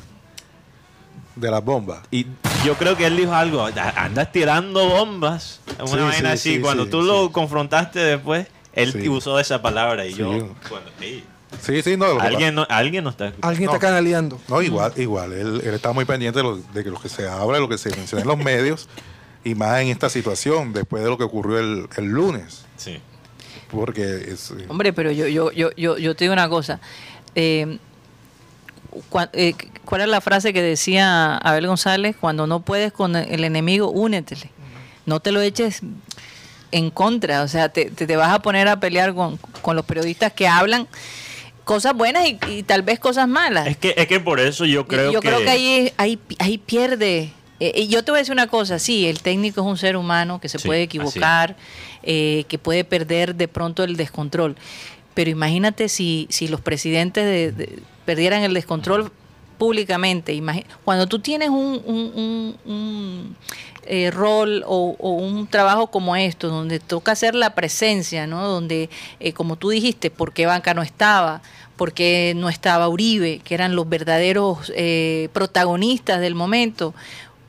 De las bombas. Y yo creo que él dijo algo. Andas tirando bombas. Una vaina así. cuando tú lo confrontaste después, él usó esa palabra. Y yo, cuando, Sí, sí, no. Alguien no, alguien no está Alguien está canaleando. No, igual, igual. Él, está muy pendiente de, lo, de lo que se habla, lo que se menciona en los medios, y más en esta situación, después de lo que ocurrió el, el lunes. Sí. Porque es. Eh, Hombre, pero yo, yo, yo, yo, yo te digo una cosa. Eh, eh, ¿Cuál es la frase que decía Abel González? Cuando no puedes con el enemigo, únetele. No te lo eches en contra. O sea, te, te vas a poner a pelear con, con los periodistas que hablan cosas buenas y, tal vez cosas malas. Es que, es que por eso yo creo que... Yo creo que ahí, ahí, ahí pierde. Eh, y yo te voy a decir una cosa, sí, el técnico es un ser humano que se puede equivocar, eh, que puede perder de pronto el descontrol. Pero imagínate si, si los presidentes de, perdieran el descontrol públicamente. Cuando tú tienes un, un, eh, rol o, un trabajo como esto, donde toca hacer la presencia, ¿no? donde, como tú dijiste, ¿por qué Banca no estaba? Porque no estaba Uribe, que eran los verdaderos eh, protagonistas del momento.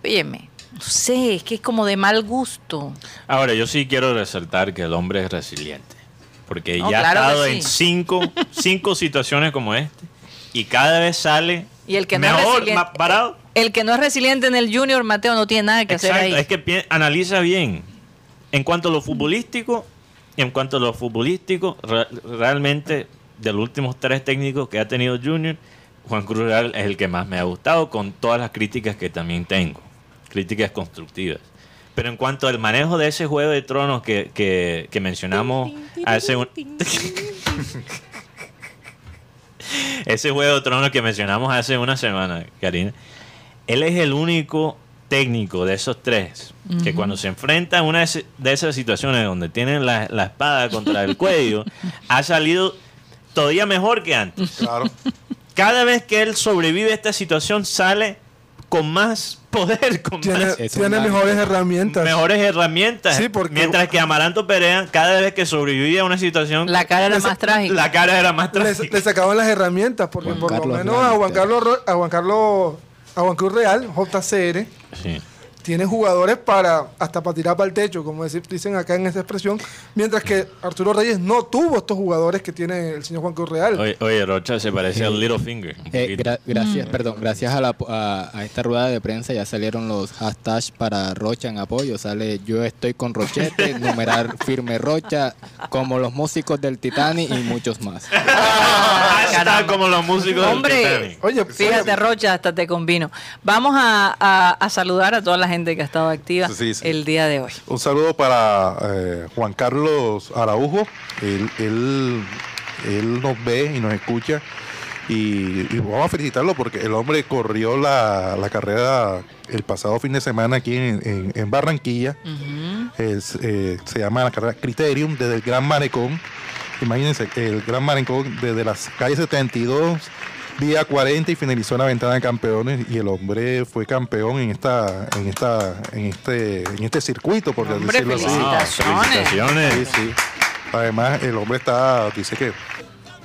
Óyeme, no sé, es que es como de mal gusto. Ahora, yo sí quiero resaltar que el hombre es resiliente, porque ya ha estado en cinco, cinco situaciones como este, y cada vez sale y el que no es más parado. El que no es resiliente en el Junior, Mateo, no tiene nada que hacer ahí. Es que analiza bien. En cuanto a lo futbolístico, en cuanto a lo futbolístico, realmente de los últimos tres técnicos que ha tenido Junior, Juan Cruz Real es el que más me ha gustado, con todas las críticas que también tengo, críticas constructivas. Pero en cuanto al manejo de ese juego de tronos que, que, mencionamos hace un... ese Juego de Tronos que mencionamos hace una semana, Karina, él es el único técnico de esos tres que cuando se enfrenta a una de esas situaciones donde tienen la, la espada contra el cuello, ha salido todavía mejor que antes. Claro. Cada vez que él sobrevive a esta situación, sale con más poder, con Tiene, más tiene mejores herramientas. mejores herramientas. Sí, porque- Mientras que Amaranto Perea, cada vez que sobrevivía a una situación, La cara era más trágica. la cara era más le, trágica. le sacaban las herramientas, porque Juan por Carlos lo menos a Juan. Carlos, a Juan Carlos, a Juan Cruz Real, JCR, Sí. Tiene jugadores para hasta para tirar para el techo, como decir- dicen acá en esta expresión, mientras que Arturo Reyes no tuvo estos jugadores que tiene el señor Juan Cruz Real. Oye, oye, Rocha se parece al Littlefinger. Eh, gra- gracias, perdón, gracias a, la, a, a esta rueda de prensa ya salieron los hashtags para Rocha en apoyo. Sale yo estoy con Rochete, numerar firme Rocha, como los músicos del Titanic y muchos más. Está como los músicos del Titanic. Oye, Fíjate, Rocha, hasta te convino. Vamos a, a- a saludar a toda la gente que ha estado activa Sí, sí. el día de hoy. Un saludo para eh, Juan Carlos Araujo. Él, él, él nos ve y nos escucha. Y, y vamos a felicitarlo porque el hombre corrió la, la carrera el pasado fin de semana aquí en, en- en Barranquilla. Es, eh, se llama la carrera Criterium desde el Gran Marecón. Imagínense, el Gran Marecón desde las calles 72, día 40 y finalizó en la ventana de campeones y el hombre fue campeón en esta en esta en este en este circuito por Hombre, decirlo así. felicitaciones. felicitaciones. Sí, sí. Además, el hombre está, dice que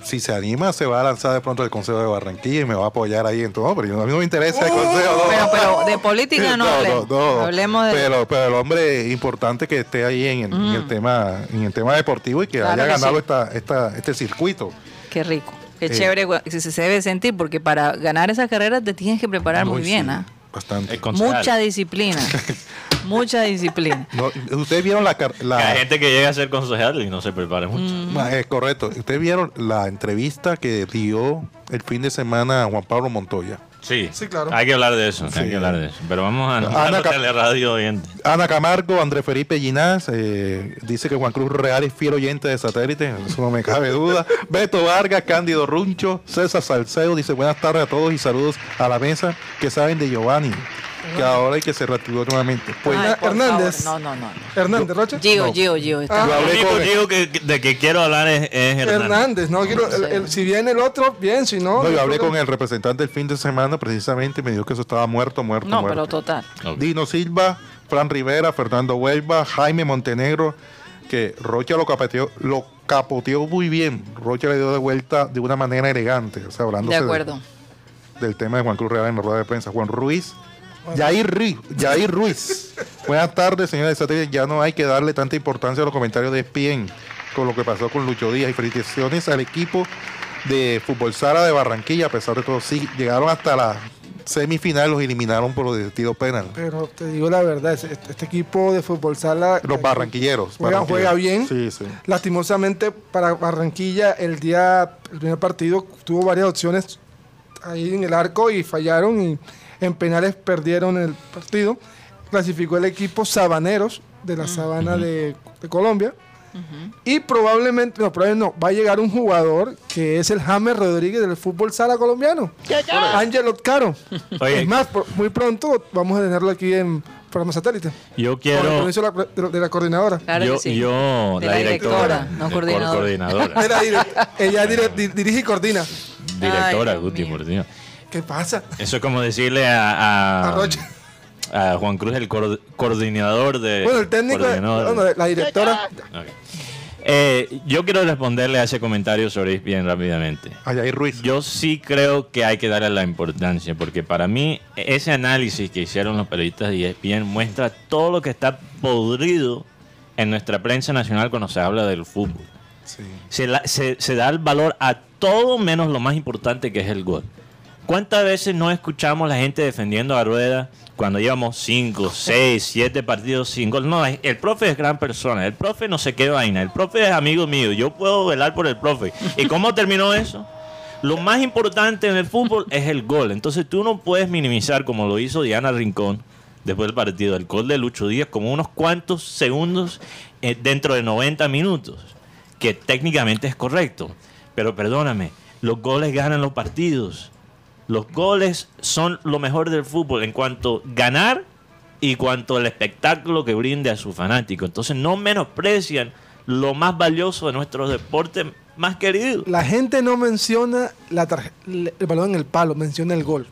si se anima, se va a lanzar de pronto al Consejo de Barranquilla y me va a apoyar ahí en todo. Pero a mí no me interesa el Consejo. no. Pero, pero de política no, hablemos. Hablemos de... Pero, pero el hombre es importante que esté ahí en, el- en el tema en el tema deportivo y que Claro haya que ganado sí. esta, esta, este circuito. Qué rico. Qué Eh. chévere que se se debe sentir, porque para ganar esa carrera te tienes que preparar muy Uy, bien. sí, ¿ah? Bastante. Mucha disciplina. Mucha disciplina. No, Ustedes vieron la, la- Hay gente que llega a ser concejal y no se prepara mucho. Ma- Es correcto. Ustedes vieron la entrevista que dio el fin de semana Juan Pablo Montoya. Sí, Sí, claro. Hay que hablar de eso, hay que hablar de eso. Pero vamos a Ana teleradio oyente. Ana Camargo, André Felipe Ginás, eh, dice que Juan Cruz Real es fiel oyente de satélite, eso no me cabe duda. Beto Vargas, Cándido Runcho, César Salcedo, dice buenas tardes a todos y saludos a la mesa que saben de Giovanni, que ahora hay que se reactivó nuevamente. Pues Ay, Hernández. favor, No, no, no. Hernández Rocha. Gio, No. Gio, Gio. está- Ah. yo Lo hablé único con digo que, de que quiero hablar es, es Hernández. Hernández, no quiero, el- el- si viene el otro, bien, si no. no, yo hablé con el representante el fin de semana precisamente y me dijo que eso estaba muerto, muerto, No, muerto. pero total. Dino Silva, Fran Rivera, Fernando Huelva, Jaime Montenegro, que Rocha lo capoteó, lo capoteó muy bien. Rocha le dio de vuelta de una manera elegante, o sea, hablando De acuerdo. del tema de Juan Cruz Real en la rueda de prensa. Juan Ruiz, Yair Ruiz, Yair Ruiz. Buenas tardes, señores de satélite. Ya no hay que darle tanta importancia a los comentarios de ESPN con lo que pasó con Lucho Díaz y felicitaciones al equipo de Fútbol Sala de Barranquilla, a pesar de todo, sí, llegaron hasta la semifinal, los eliminaron por los destinos penal. Pero te digo la verdad, este, este equipo de fútbol sala. Los barranquilleros. Juega, barranquilleros. juega bien. Sí, sí. Lastimosamente para Barranquilla el día, el primer partido tuvo varias opciones ahí en el arco y fallaron y en penales perdieron el partido. Clasificó el equipo Sabaneros de la Sabana de, de Colombia. Y probablemente, no, probablemente no, va a llegar un jugador que es el James Rodríguez del fútbol sala colombiano. Ángel Otcaro. Oye. Es más, muy pronto vamos a tenerlo aquí en programa satélite. Yo Con el quiero. permiso de la, de- de la coordinadora. Claro yo, que sí. yo, De la, la directora. directora, no coordinadora. ella dirige y coordina. directora, Guti, mío. ¿Qué pasa? Eso es como decirle a, a, A Rocha. a Juan Cruz, el coor- coordinador de. Bueno, el técnico, bueno, la directora. Eh, yo quiero responderle a ese comentario sobre bien rápidamente. Ayair Ruiz. Yo sí creo que hay que darle la importancia, porque para mí ese análisis que hicieron los periodistas de ESPN muestra todo lo que está podrido en nuestra prensa nacional cuando se habla del fútbol. Sí. Se, la- se- se da el valor a todo menos lo más importante que es el gol. ¿Cuántas veces no escuchamos la gente defendiendo a Rueda cuando llevamos 5, 6, 7 partidos sin gol? No, el profe es gran persona, el profe no sé qué vaina, el profe es amigo mío, yo puedo velar por el profe. ¿Y cómo terminó eso? Lo más importante en el fútbol es el gol. Entonces tú no puedes minimizar, como lo hizo Diana Rincón después del partido, el gol de Lucho Díaz como unos cuantos segundos eh, dentro de 90 minutos, que técnicamente es correcto. Pero perdóname, Los goles ganan los partidos. Los goles son lo mejor del fútbol en cuanto a ganar y cuanto al espectáculo que brinde a su fanático. Entonces no menosprecian lo más valioso de nuestros deportes más queridos. La gente no menciona la el balón en el palo, menciona el gol.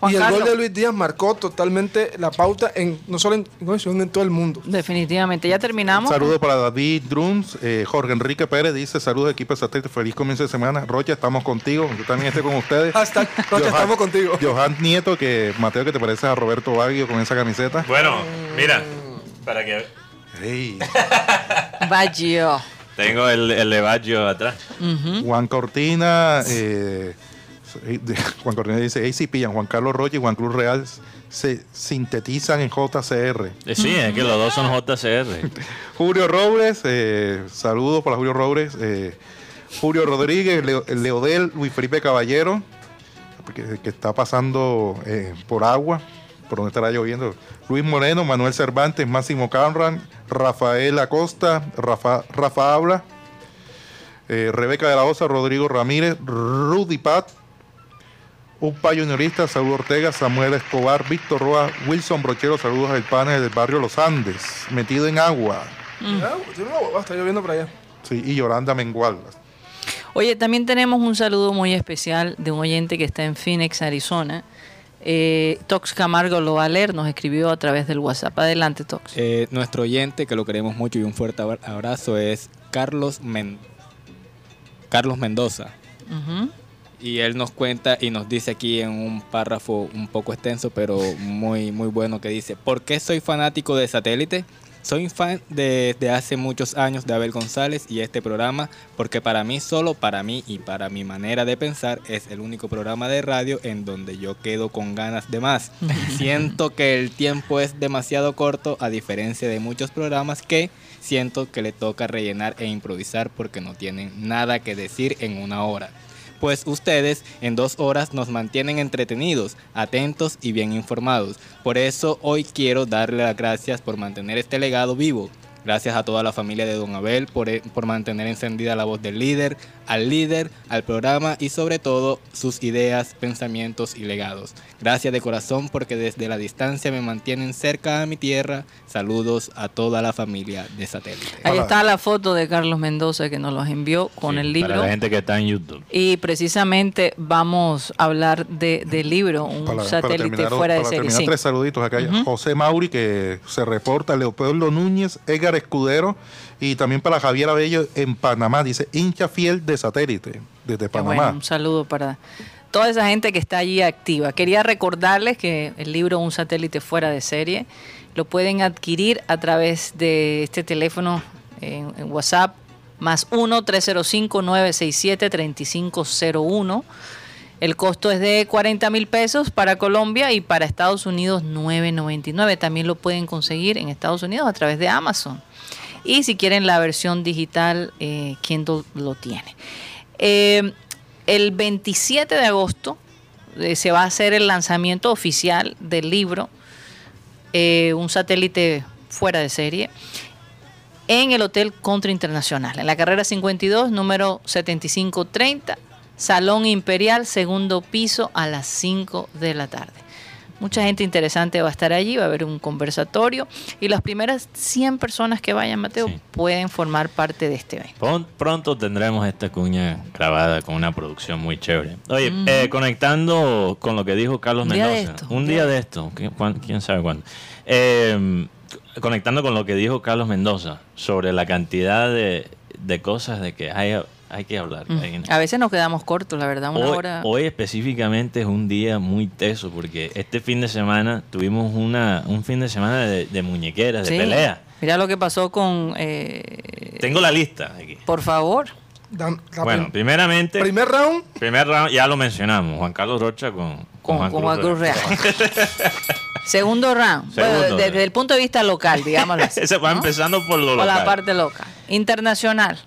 Juan y el Carlos. gol de Luis Díaz marcó totalmente la pauta, en no solo en, sino en todo el mundo. Definitivamente. Ya terminamos. Saludos para David Druns, eh, Jorge Enrique Pérez dice, saludos equipo de satélite, feliz comienzo de semana. Rocha, estamos contigo, yo también estoy con ustedes. Hashtag, Rocha, Johan- estamos contigo. Johan Nieto, que Mateo, que te pareces a Roberto Baggio con esa camiseta. Bueno, mira, para que Hey. Baggio. tengo el, el de Baggio atrás. Juan Cortina, eh, Juan Cortina dice, pillan, Juan Carlos Rocha y Juan Cruz Real se sintetizan en JCR. Eh, Sí, es que los dos son JCR. Julio Robles, eh, saludos para Julio Robles. eh, Julio Rodríguez, Leo- Leodel, Luis Felipe Caballero, que, que está pasando eh, por agua, por donde estará lloviendo. Luis Moreno, Manuel Cervantes, Máximo Carran, Rafael Acosta, Rafa, Rafa Habla, eh, Rebeca de la Osa, Rodrigo Ramírez, Rudy Pat, Upa Juniorista, Saúl Ortega, Samuel Escobar, Víctor Roa, Wilson Brochero, saludos al panel del barrio Los Andes, metido en agua. Ah, tiene una hueva, está lloviendo por allá. Sí, y Yolanda Mengual. Oye, también tenemos un saludo muy especial de un oyente que está en Phoenix, Arizona. Eh, Tox Camargo lo va a leer, nos escribió a través del WhatsApp. Adelante, Tox. Eh, nuestro oyente, que lo queremos mucho y un fuerte abra- abrazo, es Carlos, Men- Carlos Mendoza. Ujú. Y él nos cuenta y nos dice aquí en un párrafo un poco extenso, pero muy, muy bueno, que dice, ¿por qué soy fanático de satélite? Soy fan desde hace muchos años de Abel González y este programa, porque para mí, solo para mí y para mi manera de pensar, es el único programa de radio en donde yo quedo con ganas de más. Siento que el tiempo es demasiado corto, a diferencia de muchos programas que siento que le toca rellenar e improvisar porque no tienen nada que decir en una hora pues ustedes en dos horas nos mantienen entretenidos, atentos y bien informados. Por eso hoy quiero darle las gracias por mantener este legado vivo. Gracias a toda la familia de Don Abel por, e- por mantener encendida la voz del líder, al líder, al programa y sobre todo sus ideas, pensamientos y legados. Gracias de corazón porque desde la distancia me mantienen cerca a mi tierra. Saludos a toda la familia de Satélite. Ahí está la foto de Carlos Mendoza que nos los envió con Sí, el libro. Para la gente que está en YouTube. Y precisamente vamos a hablar de, del libro, un Para, satélite fuera de para serie. terminar Sí. tres saluditos acá. José Mauri, que se reporta, Leopoldo Núñez, Edgar Escudero, y también para Javier Abello en Panamá. Dice, hincha fiel de satélite, desde Panamá. bueno, un saludo para toda esa gente que está allí activa. Quería recordarles que el libro Un satélite fuera de serie lo pueden adquirir a través de este teléfono en, en WhatsApp más 1-305-967-3501. El costo es de 40 mil pesos para Colombia y para Estados Unidos 9.99. También lo pueden conseguir en Estados Unidos a través de Amazon. Y si quieren la versión digital, eh, lo tiene. Eh, el 27 de agosto eh, se va a hacer el lanzamiento oficial del libro, eh, un satélite fuera de serie, en el Hotel Contra Internacional, en la carrera 52, número 7530, Salón Imperial, segundo piso, a las 5 de la tarde. Mucha gente interesante va a estar allí, va a haber un conversatorio y las primeras 100 personas que vayan, Mateo, Sí. pueden formar parte de este evento. Pron- Pronto tendremos esta cuña grabada con una producción muy chévere. Oye, eh, conectando con lo que dijo Carlos Un día de Mendoza. esto, un día día de esto. ¿Qui- cuán- ¿Quién sabe cuándo? Eh, conectando con lo que dijo Carlos Mendoza sobre la cantidad de, de cosas de que hay, hay que hablar. Mm. A veces nos quedamos cortos, la verdad, una Hoy, hora. hoy específicamente es un día muy teso porque este fin de semana tuvimos una, un fin de semana de, de muñequeras, de pelea. Mira lo que pasó con. eh, Tengo la lista aquí. por favor. Dan- la Bueno, prim- primeramente, primer round, primer round ya lo mencionamos, Juan Carlos Rocha con, Con, con Juan Cruz Real. Segundo round. Segundo bueno, round. desde el punto de vista local, digámoslo así. Ese va ¿no? empezando por lo Por la local. parte local. Internacional.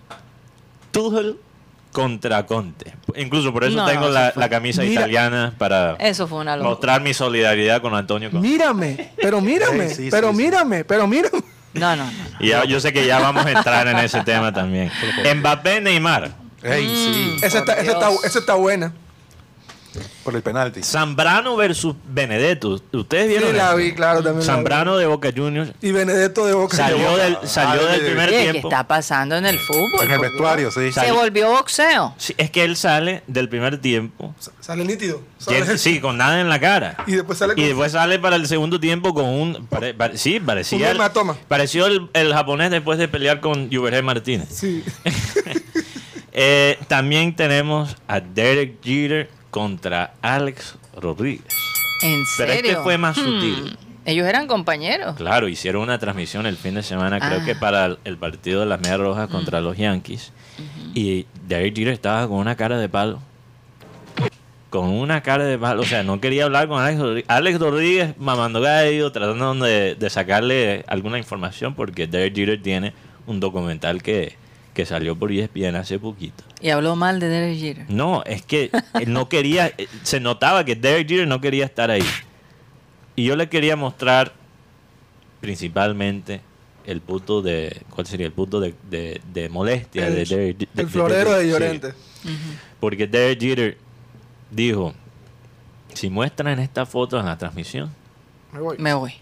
Tuchel contra Conte. Incluso por eso No, tengo no, la, camisa Mira. italiana para Eso fue una locura. mostrar mi solidaridad con Antonio Conte. mírame, pero mírame, Sí, sí, pero sí, sí. mírame, pero mírame. No, no, no. no. Y ya- yo sé que ya vamos a entrar en ese tema también. Mbappé Neymar. Ey, sí, Esa está, esa está, esa está buena. Por el penalti. Zambrano versus Benedetto. ¿Ustedes vieron? Sí, la vi, claro, también. Zambrano de Boca Juniors. Y Benedetto de Boca. salió del, salió Ah, del de- primer ¿qué tiempo. está pasando en el fútbol? En el vestuario, sí. Se volvió boxeo. Sí, es que él sale del primer tiempo. Sale nítido. Sale- sí, con nada en la cara. Y después sale Y después sale para el segundo tiempo con un. pare- pare- sí, parecía. Un el- hematoma. pareció el, el japonés después de pelear con Juveré Martínez. Sí. Eh, también tenemos a Derek Jeter contra Alex Rodríguez. ¿En Pero serio? este fue más Hmm. sutil. Ellos eran compañeros. Claro, hicieron una transmisión el fin de semana, creo Ah. que para el, partido de las Medias Rojas contra los Yankees. Y Derek Jeter estaba con una cara de palo. Con una cara de palo. O sea, no quería hablar con Alex Rodríguez. Alex Rodríguez mamando gallo, tratando de, de sacarle alguna información, porque Derek Jeter tiene un documental que, que salió por ESPN hace poquito. Y habló mal de Derek Jeter. No, es que él no quería, eh, se notaba que Derek Jeter no quería estar ahí. Y yo le quería mostrar principalmente el punto de, ¿cuál sería? El punto de, de- de molestia El- de Derek de- El florero de sí. Llorente. Porque Derek Jeter dijo, si muestran esta foto en la transmisión, Me voy. Me voy.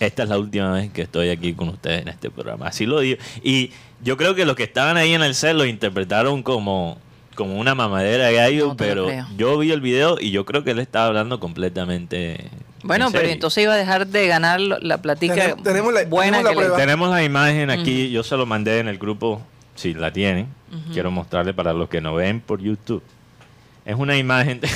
Esta es la última vez que estoy aquí con ustedes en este programa. Así lo digo. Y yo creo que los que estaban ahí en el set lo interpretaron como, como una mamadera de gallo, No pero yo vi el video y yo creo que él estaba hablando completamente. Bueno, en pero entonces iba a dejar de ganar la platica Tenemos- tenemos la- buena tenemos la que le-. Tenemos la imagen aquí, yo se lo mandé en el grupo, si la tienen. Quiero mostrarle para los que no ven por YouTube. Es una imagen de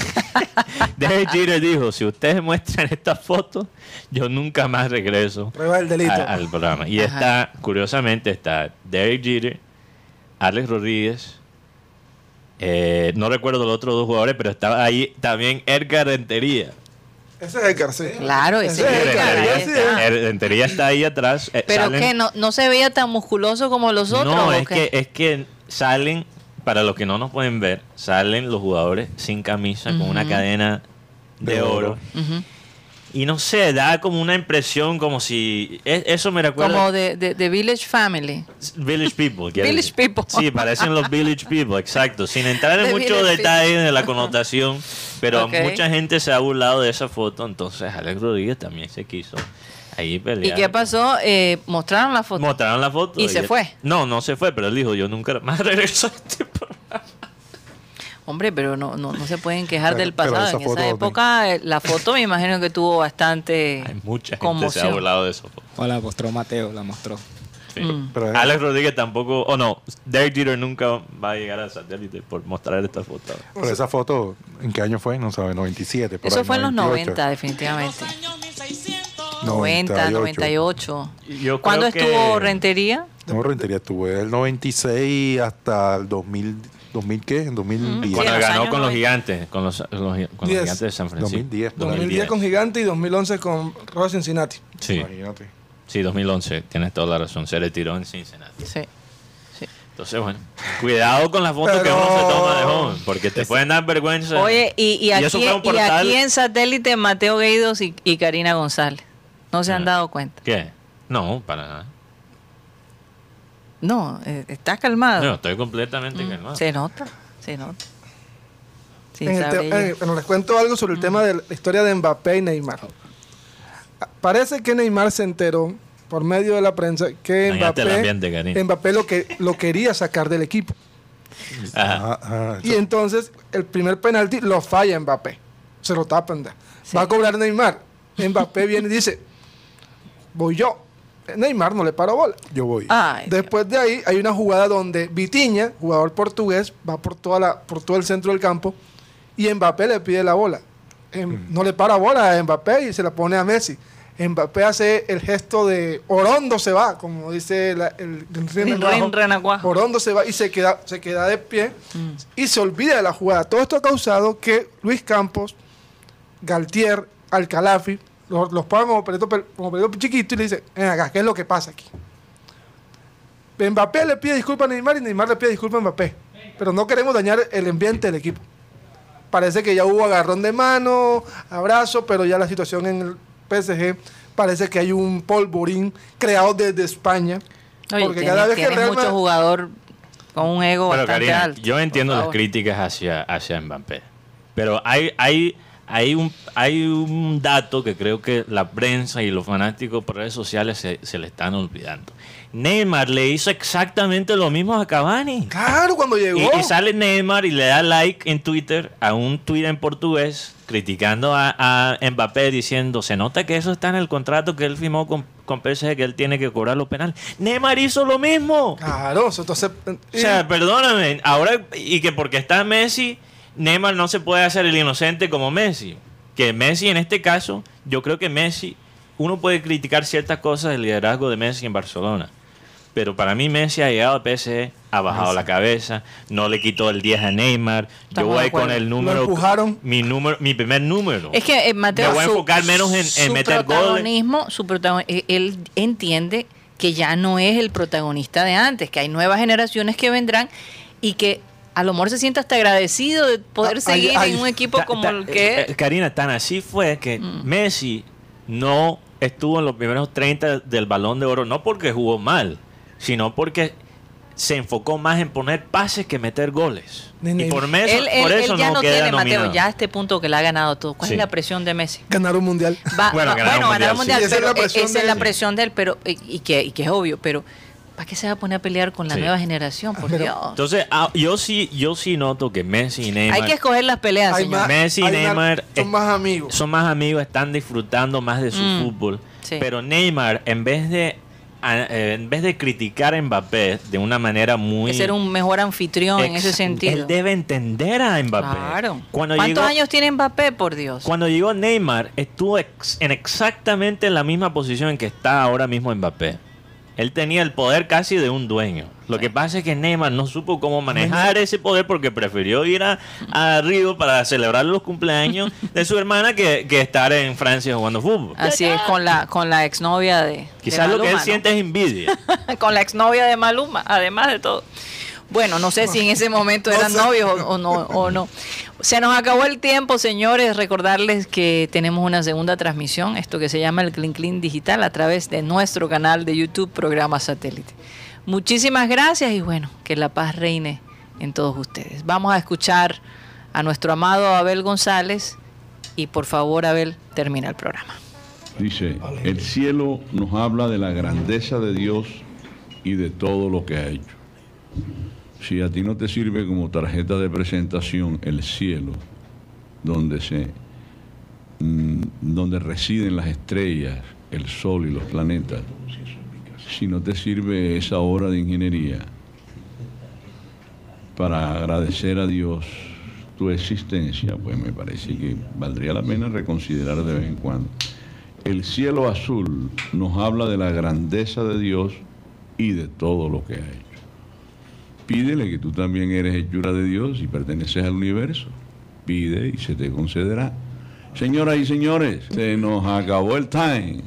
Derek Jeter dijo, si ustedes muestran esta foto, yo nunca más regreso Prueba del delito. a- al programa. Y Ajá. está, curiosamente, está Derek Jeter, Alex Rodríguez, eh, no recuerdo los otros dos jugadores, pero estaba ahí también Edgar Rentería. Ese es Edgar, sí. Claro, ese Ese es Edgar, Edgar, ahí está. Rentería está ahí atrás. eh, Pero salen- que no, no se veía tan musculoso como los otros. No, ¿o es qué? que, es que salen, para los que no nos pueden ver, salen los jugadores sin camisa, con una cadena de, De oro. Y no sé, da como una impresión como si... e- Eso me recuerda... Como de, de, de Village Family. Village People. Village decir. People. Sí, parecen los Village People, exacto. Sin entrar en muchos detalles de la connotación, pero mucha gente se ha burlado de esa foto, entonces Alex Rodríguez también se quiso ahí ¿Y qué pasó? Eh, mostraron la foto. Mostraron la foto. ¿Y se él- fue? No, no se fue, pero él dijo, yo nunca más regreso a este programa. Hombre, pero no, no, no se pueden quejar Pero- del pasado. esa En foto, esa época, eh, la foto me imagino que tuvo bastante Hay mucha gente se ha burlado de eso. O la mostró Mateo, la mostró. Sí. Mm. Pero Alex Rodríguez tampoco, o no, Derek Jeter nunca va a llegar al satélite por mostrar esta foto. Pero esa foto, ¿en qué año fue? No sabe, 97. por Eso ahí, fue en los 98. 90, definitivamente. 90, 98. Yo ¿Cuándo estuvo que- Rentería? No, Rentería estuvo del 96 hasta el 2000, 2000 ¿qué? En 2010. Sí, Cuando ganó con los 90. gigantes, con los, con los- con los Diez. gigantes de San Francisco. 2010, 2010 con Gigante y 2011 con Royal Cincinnati. Sí, Imagínate. sí, 2011, tienes toda la razón, se retiró en Cincinnati. Sí. Entonces, bueno, cuidado con las fotos que Pero- uno se toma de joven, porque te pueden dar vergüenza. Oye, y, y, aquí, y portal- aquí en satélite Mateo Gueidos y, y Karina González. ¿No se han dado cuenta? ¿Qué? No, para nada. No, eh, estás calmado. No, estoy completamente calmado. Se nota, se nota. Sin En el eh, bueno, les cuento algo sobre el tema de la historia de Mbappé y Neymar. Ah, Parece que Neymar se enteró por medio de la prensa que Mbappé, ambiente. Mbappé lo, que, lo quería sacar del equipo. Ajá. Ah, ah, Y entonces el primer penalti lo falla Mbappé. Se lo tapan. da. Sí. Va a cobrar Neymar. Mbappé viene y dice, voy yo. Neymar no le paró bola. yo voy. Ay, Después de ahí hay una jugada donde Vitiña, jugador portugués, va por, toda la, por todo el centro del campo y Mbappé le pide la bola. Em, No le para bola a Mbappé y se la pone a Messi. Mbappé hace el gesto de Orondo se va, como dice la- el, el renacuajo. Orondo se va y se queda, se queda de pie y se olvida de la jugada. Todo esto ha causado que Luis Campos, Galtier, Alcalafi, los, los pongan como perrito, como chiquito y le dice, ven acá, ¿qué es lo que pasa aquí? Mbappé le pide disculpas a Neymar y Neymar le pide disculpas a Mbappé. Pero no queremos dañar el ambiente del equipo. Parece que ya hubo agarrón de mano, abrazo, pero ya la situación en el PSG parece que hay un polvorín creado desde España. Oye, porque tienes, cada vez que Real mucho Madrid- jugador con un ego Pero bastante Karina, alto. yo entiendo las críticas hacia, hacia Mbappé. Pero hay, hay, hay, un, hay un dato que creo que la prensa y los fanáticos por redes sociales se, se le están olvidando. Neymar le hizo exactamente lo mismo a Cavani. Claro, cuando llegó. Y, y sale Neymar y le da like en Twitter a un tweet en portugués criticando a, a Mbappé diciendo se nota que eso está en el contrato que él firmó con, con PSG que él tiene que cobrar los penales. Neymar hizo lo mismo. Claro, entonces. O sea, perdóname, ahora y que porque está Messi, Neymar no se puede hacer el inocente como Messi. Que Messi en este caso, yo creo que Messi, uno puede criticar ciertas cosas del liderazgo de Messi en Barcelona. Pero para mí Messi ha llegado al PSG, ha bajado la cabeza, no le quitó el 10 a Neymar. Yo Estamos voy con el Lo número, empujaron. mi número, mi primer número. Es que eh, Mateo, Me voy a su- enfocar menos en- meter goles. protagonismo, su protagon- eh, él entiende que ya no es el protagonista de antes, que hay nuevas generaciones que vendrán y que a lo mejor se siente hasta agradecido de poder Ah, seguir ay, ay. en un equipo Ta- como ta- el que eh, Karina, tan así fue que Mm. Messi no estuvo en los primeros 30 del balón de oro, no porque jugó mal, sino porque se enfocó más en poner pases que meter goles. Nene, y por, Messi, él, por él eso ya no, no, queda tiene, nominado. Mateo, ya a este punto que le ha ganado todo. ¿Cuál Sí. es la presión de Messi? Ganar un mundial. Va- Bueno, va- ganar un bueno, ganar un mundial, mundial, sí. Esa es la presión esa de es la él. presión de él, pero y, y que, y que es obvio, pero ¿para qué se va a poner a pelear con la Sí. nueva generación? Por Pero- Dios. Entonces, ah, yo sí yo sí noto que Messi y Neymar Hay que escoger las peleas, señor. más- Messi y Neymar, son más amigos. son más amigos, están disfrutando más de su Mm, fútbol. sí. Pero Neymar, en vez de a- eh, en vez de criticar a Mbappé de una manera muy que ser un mejor anfitrión en ese sentido. Él debe entender a Mbappé. Claro. Cuando ¿Cuántos llegó, años tiene Mbappé, por Dios? Cuando llegó Neymar, estuvo ex- en exactamente la misma posición en que está ahora mismo Mbappé. Él tenía el poder casi de un dueño. Lo que pasa es que Neymar no supo cómo manejar ese poder porque prefirió ir a, a Río para celebrar los cumpleaños de su hermana que, que estar en Francia jugando fútbol. Así es, con la, con la exnovia de. de Quizás lo que él siente es envidia. con la exnovia de Maluma, además de todo. Bueno, no sé si en ese momento No eran sé. novios o, o no, o no. Se nos acabó el tiempo, señores. Recordarles que tenemos una segunda transmisión, esto que se llama el Clean Clean Digital, a través de nuestro canal de YouTube, programa satélite. Muchísimas gracias y bueno, que la paz reine en todos ustedes. Vamos a escuchar a nuestro amado Abel González y por favor, Abel, termina el programa. Dice, el cielo nos habla de la grandeza de Dios y de todo lo que ha hecho. Si a ti no te sirve como tarjeta de presentación el cielo, donde se mm, donde residen las estrellas, el sol y los planetas, si no te sirve esa obra de ingeniería para agradecer a Dios tu existencia, pues me parece que valdría la pena reconsiderar de vez en cuando. El cielo azul nos habla de la grandeza de Dios y de todo lo que ha hecho. Pídele que tú también eres hechura de Dios y perteneces al universo. Pide y se te concederá. Señoras y señores, se nos acabó el time.